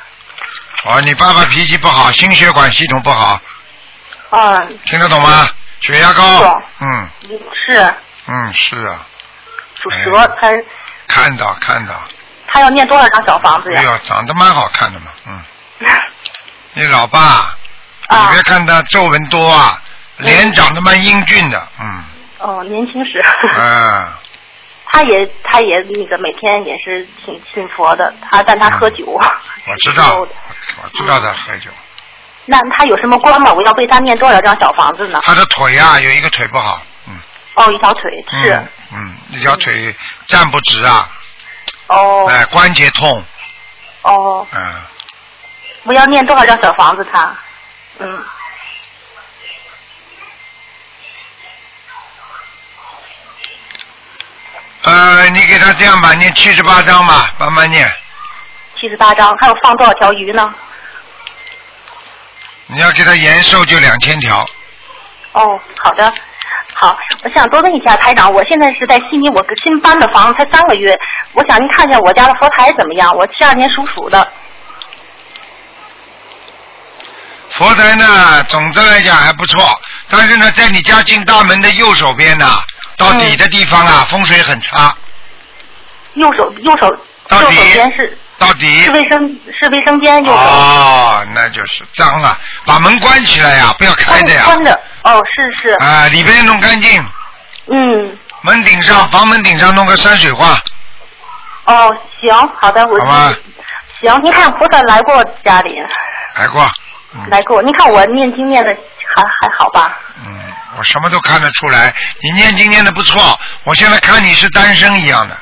A: 哦，你爸爸脾气不好，心血管系统不好，
D: 嗯，
A: 听得懂吗？血压高
D: 懂。
A: 嗯
D: 是
A: 嗯，是啊，
D: 属蛇，他
A: 看到看到，
D: 他要念多少张小房子呀？
A: 哎呦，长得蛮好看的嘛，嗯。你老爸，你
D: 啊
A: 别看他皱纹多啊，脸长得蛮英俊的，嗯，
D: 哦，年轻时。
A: 嗯，
D: 他也他也那个每天也是挺信佛的，他但他喝酒。
A: 我知道，我知道他喝酒。
D: 那他有什么关吗？我要为他念多少张小房子呢？
A: 他的腿啊，有一个腿不好，嗯，
D: 哦，一条腿是。
A: 嗯，嗯，一条腿站不直啊，
D: 哦
A: 哎，关节痛，
D: 哦，
A: 嗯，
D: 我要念多少张小房子他？嗯，
A: 呃，你给他这样吧，念七十八章吧，慢慢念。
D: 七十八张，还有放多少条鱼呢？
A: 你要给他延寿就两千条，
D: 哦，好的，好，我想多问一下台长，我现在是在悉尼，我个新搬的房才三个月，我想您看一下我家的佛台怎么样？我七二年属鼠的。
A: 佛台呢，总的来讲还不错，但是呢，在你家进大门的右手边呢，到底的地方啊，风水很差，
D: 右手右手
A: 到底
D: 右手边是
A: 到底？
D: 是卫生是卫生间右手。
A: 哦，那就是脏啊，把门关起来呀，不要开着呀，
D: 关着。哦，是是。
A: 啊，里边弄干净，
D: 嗯，
A: 门顶上房门顶上弄个山水画，
D: 哦，行，好的，我
A: 好吧。
D: 行，您看菩萨来过家里，
A: 来过，嗯
D: 来过，你看我念经念的还还好吧？
A: 嗯，我什么都看得出来，你念经念的不错，我现在看你是单身一样的，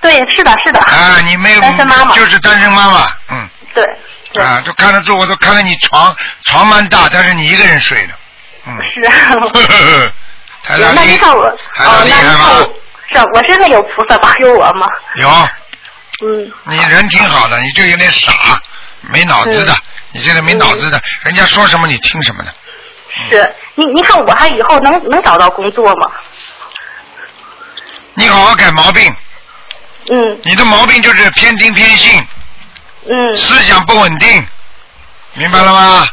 D: 对，是的，是的。
A: 啊，你没有
D: 单身妈妈
A: 就是单身妈妈，嗯，
D: 对对。
A: 啊，都看得出，我都看到你床床蛮大，但是你一个人睡的，嗯，
D: 是。
A: 台长厉
D: 那您看我，
A: 台长
D: 哦，那您
A: 厉害吗
D: 看我，是我身上有菩萨保佑我吗？
A: 有，
D: 嗯，
A: 你人挺好的，你就有点傻，没脑子的，你这个没脑子的，人家说什么你听什么的，
D: 是。你你看我还以后能能找到工作吗？
A: 你好好改毛病，
D: 嗯。
A: 你的毛病就是偏听偏信，
D: 嗯。
A: 思想不稳定，明白了吗？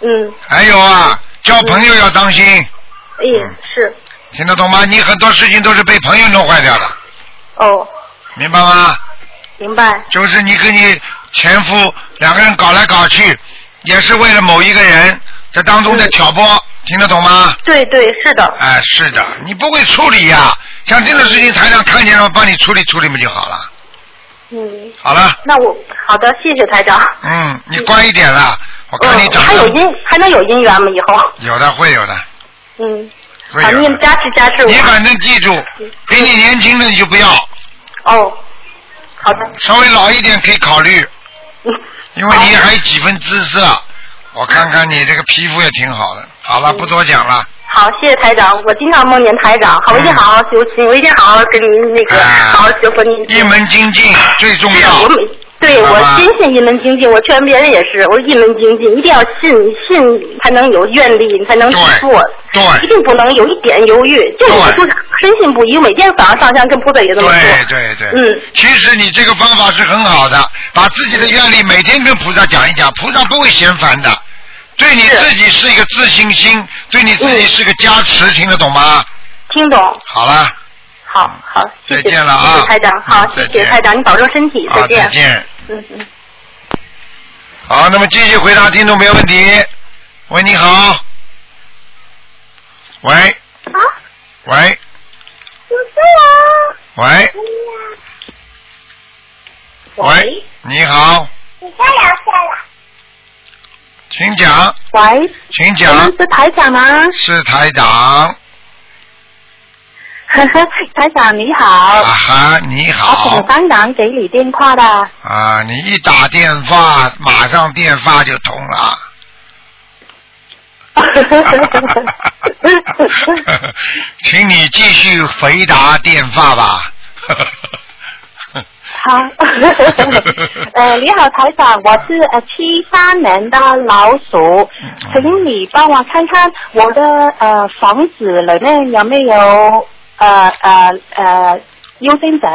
D: 嗯，
A: 还有啊，交朋友要当心，
D: 哎是。
A: 听得懂吗？你很多事情都是被朋友弄坏掉的，
D: 哦，
A: 明白吗？
D: 明白。
A: 就是你跟你前夫两个人搞来搞去，也是为了某一个人，在当中在挑拨，听得懂吗？
D: 对对是的。
A: 哎，是的，你不会处理呀、像这种事情，台长看见了，帮你处理处理不就好了？
D: 嗯，
A: 好了，
D: 那我好的，谢谢台长。
A: 嗯，你乖一点了，我看你
D: 嗯，
A: 长得
D: 还有姻还能有姻缘吗？以后？
A: 有的会有的，
D: 嗯，好，
A: 会有的。
D: 你们加持加持我。
A: 你反正记住，比你年轻的你就不要，
D: 哦，好的。
A: 稍微老一点可以考虑，
D: 嗯，
A: 因为你还有几分姿色。我看看你这个皮肤也挺好的。好了，不多讲了。
D: 好，谢谢台长，我经常梦见台长，好，我一定好好修心，我一定好好跟您那个好好学佛。
A: 一门精进最重要
D: 我。每对我坚信一门精进，我劝别人也是，我说一门精进，一定要信，信才能有愿力，你才能去做，
A: 对
D: 一定不能有一点犹豫。就我
A: 对
D: 就是深信不疑，我每天早上上香跟菩萨也这么说。
A: 对对对，
D: 嗯，
A: 其实你这个方法是很好的，把自己的愿力每天跟菩萨讲一讲，菩萨不会嫌烦的，对你自己是一个自信心，对你自己
D: 嗯
A: 是个加持，听得懂吗？
D: 听懂。
A: 好了，
D: 好好，谢谢，
A: 再见了啊
D: 谢谢台长，好谢谢
A: 见
D: 台长，你保重身体，
A: 再，
D: 见。
A: 再见。
D: 嗯嗯。
A: 好，那么继续回答听众没有问题。喂，你好。喂。
J: 啊，
A: 喂
J: 我是我。
A: 喂，喂，你好，请讲，
J: 喂，
A: 请讲，
J: 是台长吗？
A: 是台长，
J: 台长你好，
A: 啊哈，你
J: 我
A: 好
J: 从，香港给你电话的。
A: 啊，你一打电话，马上电话就通了。请你继续回答电话吧。
J: 好，呃，你好，台长，我是呃七三年的老鼠，请你帮我看看我的呃房子里面有没有呃呃呃优先者？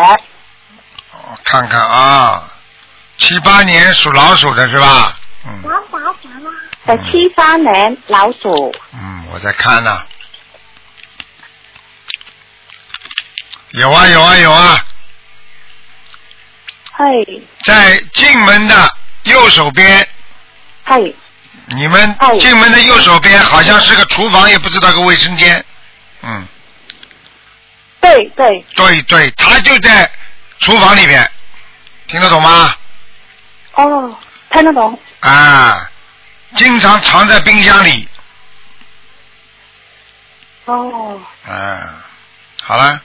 A: 我看看啊，七八年属老鼠的是吧？嗯
J: 呃，七八年老鼠，
A: 嗯，我在看呢。有啊有啊有啊，
J: 係
A: 在进门的右手边，
J: 係
A: 你们
J: 哎
A: 进门的右手边好像是个厨房，也不知道个卫生间。嗯，
J: 對對，
A: 对对，他就在厨房里边，听得懂吗？
J: 哦，听得懂，
A: 啊，经常藏在冰箱里。
J: 哦。
A: 嗯，好了，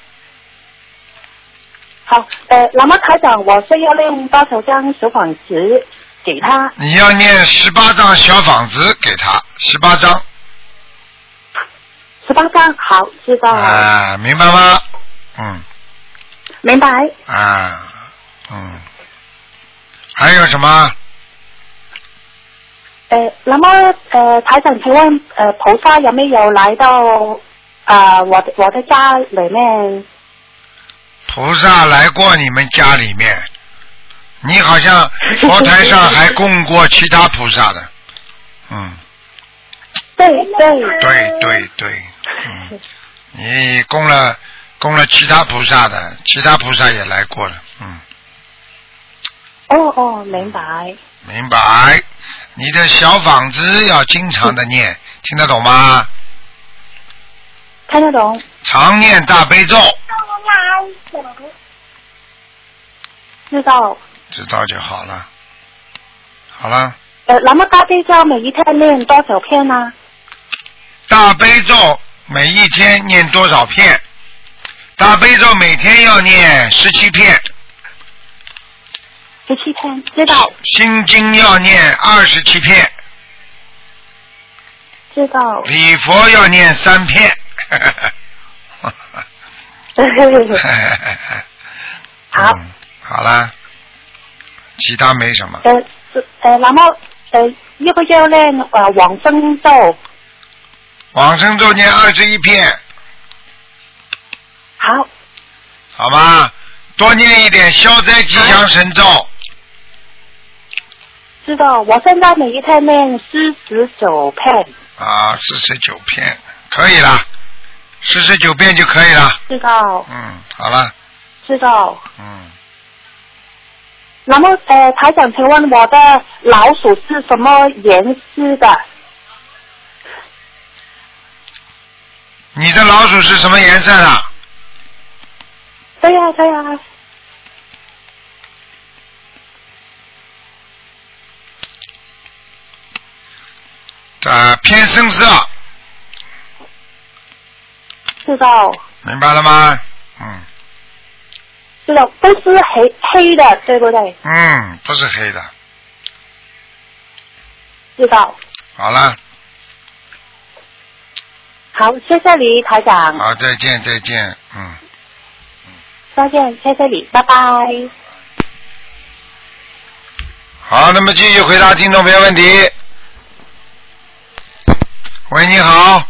J: 好，呃，那么台长，我需要念八十张小房子给他？
A: 你要念十八张小房子给他，十八张。
J: 十八张，好，知道了，
A: 啊，明白吗？嗯
J: 明白。
A: 啊嗯，还有什么？
J: 呃，那么呃，台长，请问呃，菩萨有没有来到啊、呃我的我的家里面？
A: 菩萨来过你们家里面，你好像佛台上还供过其他菩萨的，嗯，
J: 对对。
A: 对对对，嗯，你供了供了其他菩萨的，其他菩萨也来过了，嗯，
J: 哦哦，明白。
A: 明白。你的小房子要经常的念，听得懂吗？
J: 听得懂。
A: 常念大悲咒，
J: 知道。
A: 知道就好了。好了，
J: 呃，那么大悲咒每一天念多少篇呢？
A: 大悲咒每一天念多少片？大悲咒每天要念十七片，
J: 十七片，知道
A: 心经要念二十七片，
J: 知道。
A: 礼佛要念三片。
J: 好，
A: 嗯好啦，其他没什么。
J: 呃是呃，那么呃，要不要呢呃往生咒？
A: 往生咒念二十一片，
J: 好，
A: 好吗？多念一点消灾吉祥神咒，
J: 知道。我现在每一天念四十九片，
A: 啊，四十九片可以了，四十九遍就可以了。
J: 知道
A: 嗯，好了，
J: 知道。
A: 嗯，
J: 那么呃，台长，请问我的老鼠是什么颜色的？
A: 你的老鼠是什么颜色的？
J: 对呀、对呀、
A: 呃，偏深色，
J: 知道
A: 明白了吗？嗯
J: 知道，都是黑黑的，对不对？
A: 嗯，不是黑的。
J: 知道。
A: 好了，
J: 好，谢谢你，台长。
A: 好，再见，再见，嗯。
J: 再见，谢谢你，拜拜。
A: 好，那么继续回答听众朋友问题。喂，你好，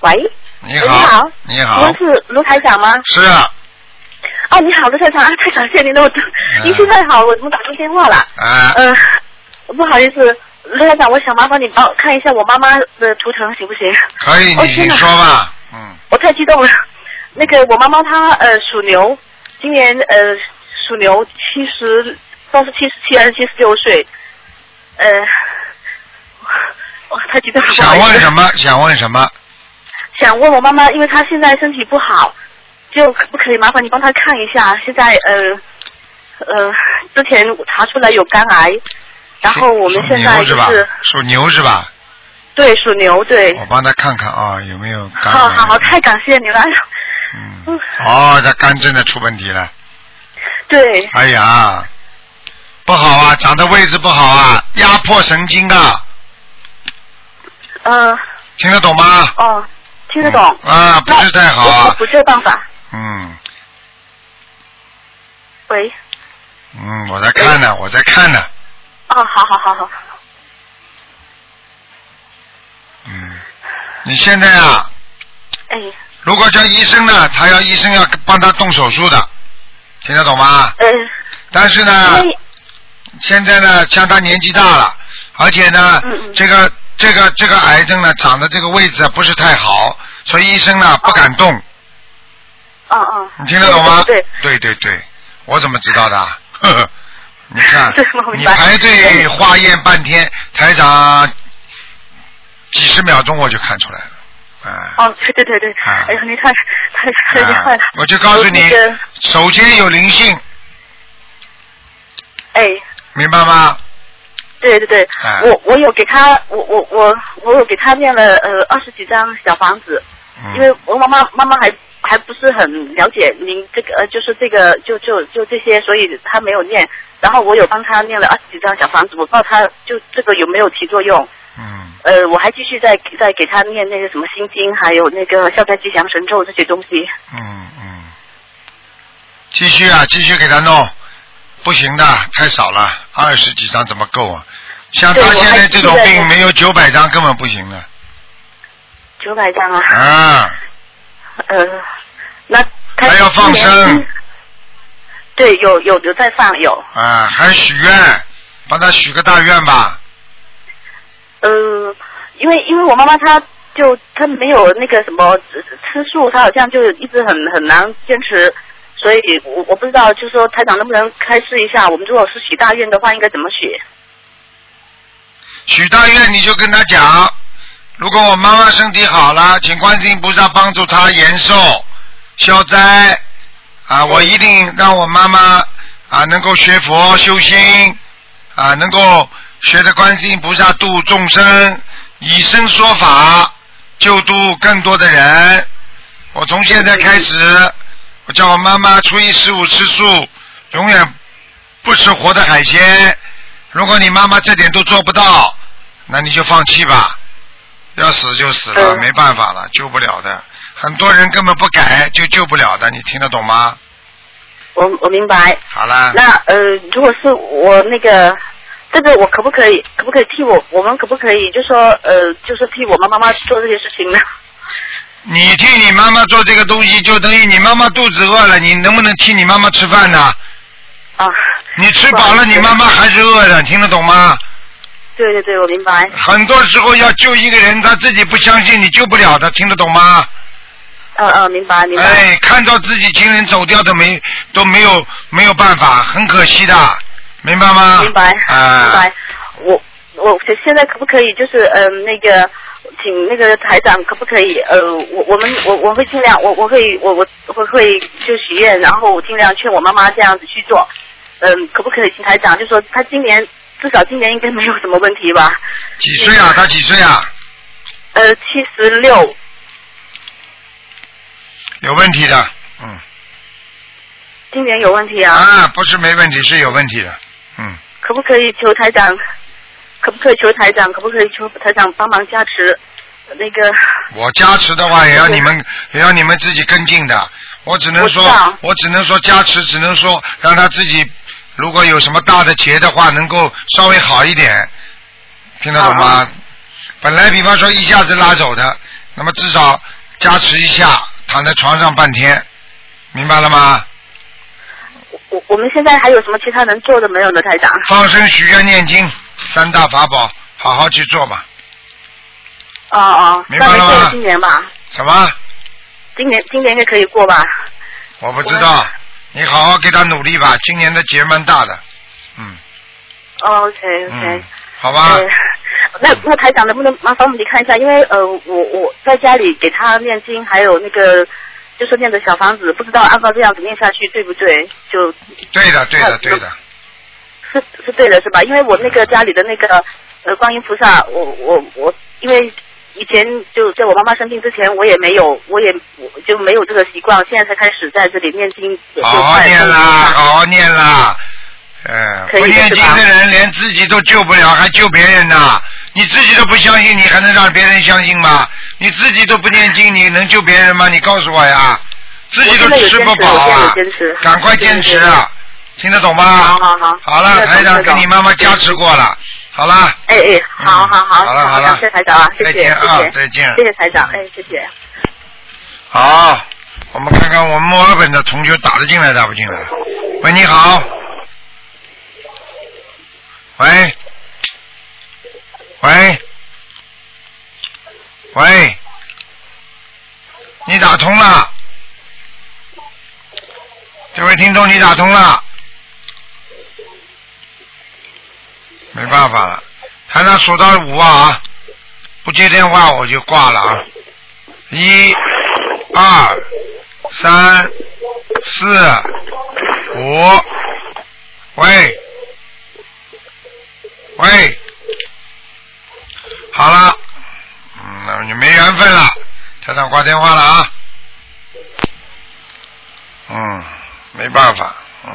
K: 喂，
A: 你好，
K: 你好，
A: 你好
K: 请问，是卢台长吗？
A: 是啊，
K: 哦，你好，卢台长，啊，太感谢您了，我您现在好，我怎么打通电话了？
A: 啊，
K: 嗯、不好意思，卢台长，我想麻烦你帮我看一下我妈妈的图腾行不行？
A: 可以，你说吧，嗯，
K: 我太激动了。那个我妈妈她呃属牛，今年呃属牛，七十，不知道是七十七还是七十六岁，呃，哇，太激动了。
A: 想问什么？想问什么？
K: 想问我妈妈，因为她现在身体不好，就可不可以麻烦你帮她看一下？现在呃
E: 呃，之前查出来有肝癌，然后我们现在是是
A: 属牛是吧？
E: 对属牛，对。
A: 我帮他看看啊，有没有肝？
E: 好好好，太感谢你了。
A: 嗯。哦，他肝真的出问题了。
E: 对，
A: 哎呀，不好啊，长的位置不好啊，压迫神经啊，
E: 呃，
A: 听得懂吗？
E: 哦，听得懂。
A: 啊，不是太好啊。
E: 有什么补救办法？
A: 嗯
E: 喂。
A: 嗯，我在看呢，我在看呢。
E: 哦，好好好好。
A: 嗯，你现在啊，
E: 哎，
A: 如果叫医生呢，他要医生要帮他动手术的，听得懂吗？
E: 嗯。
A: 但是呢，现在呢，像他年纪大了，而且呢，这个这个这个癌症呢长的这个位置啊不是太好，所以医生呢不敢动。
E: 嗯嗯。
A: 你听得懂吗？
E: 对
A: 对对对，我怎么知道的？呵呵，你看 你排队化验半天，台长几十秒钟我就看出来了。啊。
E: 哦，对对对对，哎呀，你太太太厉害了。
A: 我就告诉你
E: 那个，
A: 首先有灵性，
E: 哎，
A: 明白吗？
E: 对对对，
A: 哎
E: 我我有给他，我我我我有给他念了呃二十几张小房子，
A: 嗯。
E: 因为我妈妈妈妈还还不是很了解您这个呃就是这个就就就这些，所以他没有念。然后我有帮他念了二十几张小房子，我不知道他就这个有没有起作用。
A: 嗯。
E: 呃，我还继续在在给他念那个什么心经，还有那个消灾吉祥神咒这些东西。
A: 嗯嗯，继续啊，继续给他弄，不行的，太少了，二十几张怎么够啊？像他现在这种病，没有九百张根本不行的。
E: 九百张啊。
A: 啊，
E: 呃，
A: 还要放生。
E: 对，有有有在放有。
A: 啊，还许愿，帮他许个大愿吧。
E: 呃，因为因为我妈妈她就她没有那个什么吃吃素，她好像就一直很很难坚持，所以我我不知道，就是说台长能不能开示一下，我们如果是许大愿的话，应该怎么许？
A: 许大愿你就跟他讲，如果我妈妈身体好了，请观世音菩萨帮助她延寿、消灾啊！我一定让我妈妈啊能够学佛修心啊，能够学着观世音菩萨度众生，以身说法，救度更多的人。我从现在开始，我叫我妈妈初一十五吃素，永远不吃活的海鲜。如果你妈妈这点都做不到，那你就放弃吧，要死就死了，没办法了，救不了的。很多人根本不改就救不了的，你听得懂吗？
E: 我我明白。
A: 好了，
E: 那呃，如果是我那个这个，我可不可以可不可以替我我们可不可以就说呃，就是替我们妈妈做这些事情呢？
A: 你替你妈妈做这个东西，就等于你妈妈肚子饿了，你能不能替你妈妈吃饭呢？
E: 啊。
A: 你吃饱了，你妈妈还是饿的，听得懂吗？
E: 对对对，我明白。
A: 很多时候要救一个人，他自己不相信，你救不了的，听得懂吗？
E: 嗯嗯，明白明白。
A: 哎，看到自己亲人走掉都没都没有没有办法，很可惜的，明白吗？
E: 明白，
A: 啊
E: 明白。我我现在可不可以就是嗯、呃、那个，请那个台长可不可以呃我我们我我会尽量我我会我我我会就许愿，然后我尽量劝我妈妈这样子去做。嗯，可不可以请台长就说他今年至少今年应该没有什么问题吧？
A: 几岁啊？他几岁啊？
E: 呃，七十六。
A: 有问题的，嗯。
E: 今年有问题啊？
A: 啊，不是没问题，是有问题的，嗯。
E: 可不可以求台长？可不可以求台长？可不可以求台长帮忙加持？那个
A: 我加持的话，也要你们也要你们自己跟进的。我只能说
E: 我
A: 只能说加持，只能说让他自己，如果有什么大的劫的话，能够稍微好一点，听得懂吗？本来比方说一下子拉走的，那么至少加持一下，躺在床上半天，明白了吗？
E: 我我们现在还有什么其他能做的没有呢，台长？
A: 放生、许愿、念经三大法宝，好好去做吧。
E: 哦哦，
A: 明白了
E: 今年吧？
A: 什么？
E: 今年今年应该可以过吧？
A: 我不知道，你好好给他努力吧。今年的劫蛮大的，嗯，
E: 哦 OK OK，、
A: 嗯，好吧。
E: 呃那那台长能不能麻烦你看一下？因为呃，我我在家里给他念经，还有那个就是念的小房子，不知道按照这样子念下去对不对？就
A: 对的，对的，对的。
E: 是是对的，是吧？因为我那个家里的那个呃观音菩萨，我我我，因为以前就在我妈妈生病之前，我也没有，我也我就没有这个习惯，现在才开始在这里念经。
A: 好好念啦，好好念啦。嗯，不念经的人连自己都救不了，还救别人呢？你自己都不相信，你还能让别人相信吗？你自己都不念经，你能救别人吗？你告诉我呀！自己都吃不饱啊！赶快坚持啊！听得懂吗？
E: 好好好。
A: 好了，台长给你妈妈加持过了。好了。
E: 哎哎，好好好。
A: 好了好了。
E: 谢谢台长啊，谢谢谢谢。
A: 再见。
E: 谢谢台长，哎，谢谢。
A: 好，我们看看我们墨尔本的同学打得进来打不进来？喂，你好。喂。喂。喂。你打通了。这位听众，你打通了。没办法了，还能数到五啊！不接电话我就挂了啊！一、二、三、四、五，喂，喂，好了，嗯，那就没缘分了，台长挂电话了啊！嗯，没办法，嗯，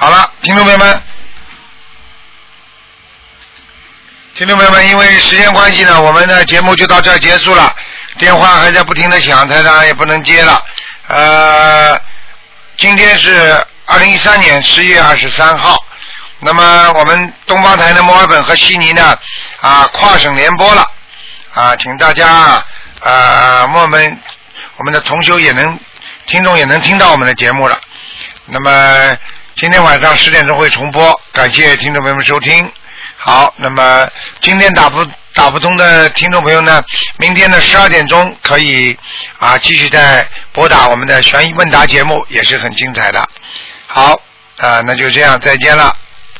A: 好了，听众朋友们。听众朋友们，因为时间关系呢，我们的节目就到这儿结束了。电话还在不停的响，台长也不能接了。呃，今天是二零一三年十月二十三号，那么我们东方台的墨尔本和悉尼呢啊跨省联播了啊，请大家啊墨尔本我们的同修也能听众也能听到我们的节目了。那么今天晚上十点钟会重播，感谢听众朋友们收听。好，那么今天打不打不通的听众朋友呢？明天的十二点钟可以啊继续再拨打我们的悬疑问答节目，也是很精彩的。好，啊，那就这样，再见了。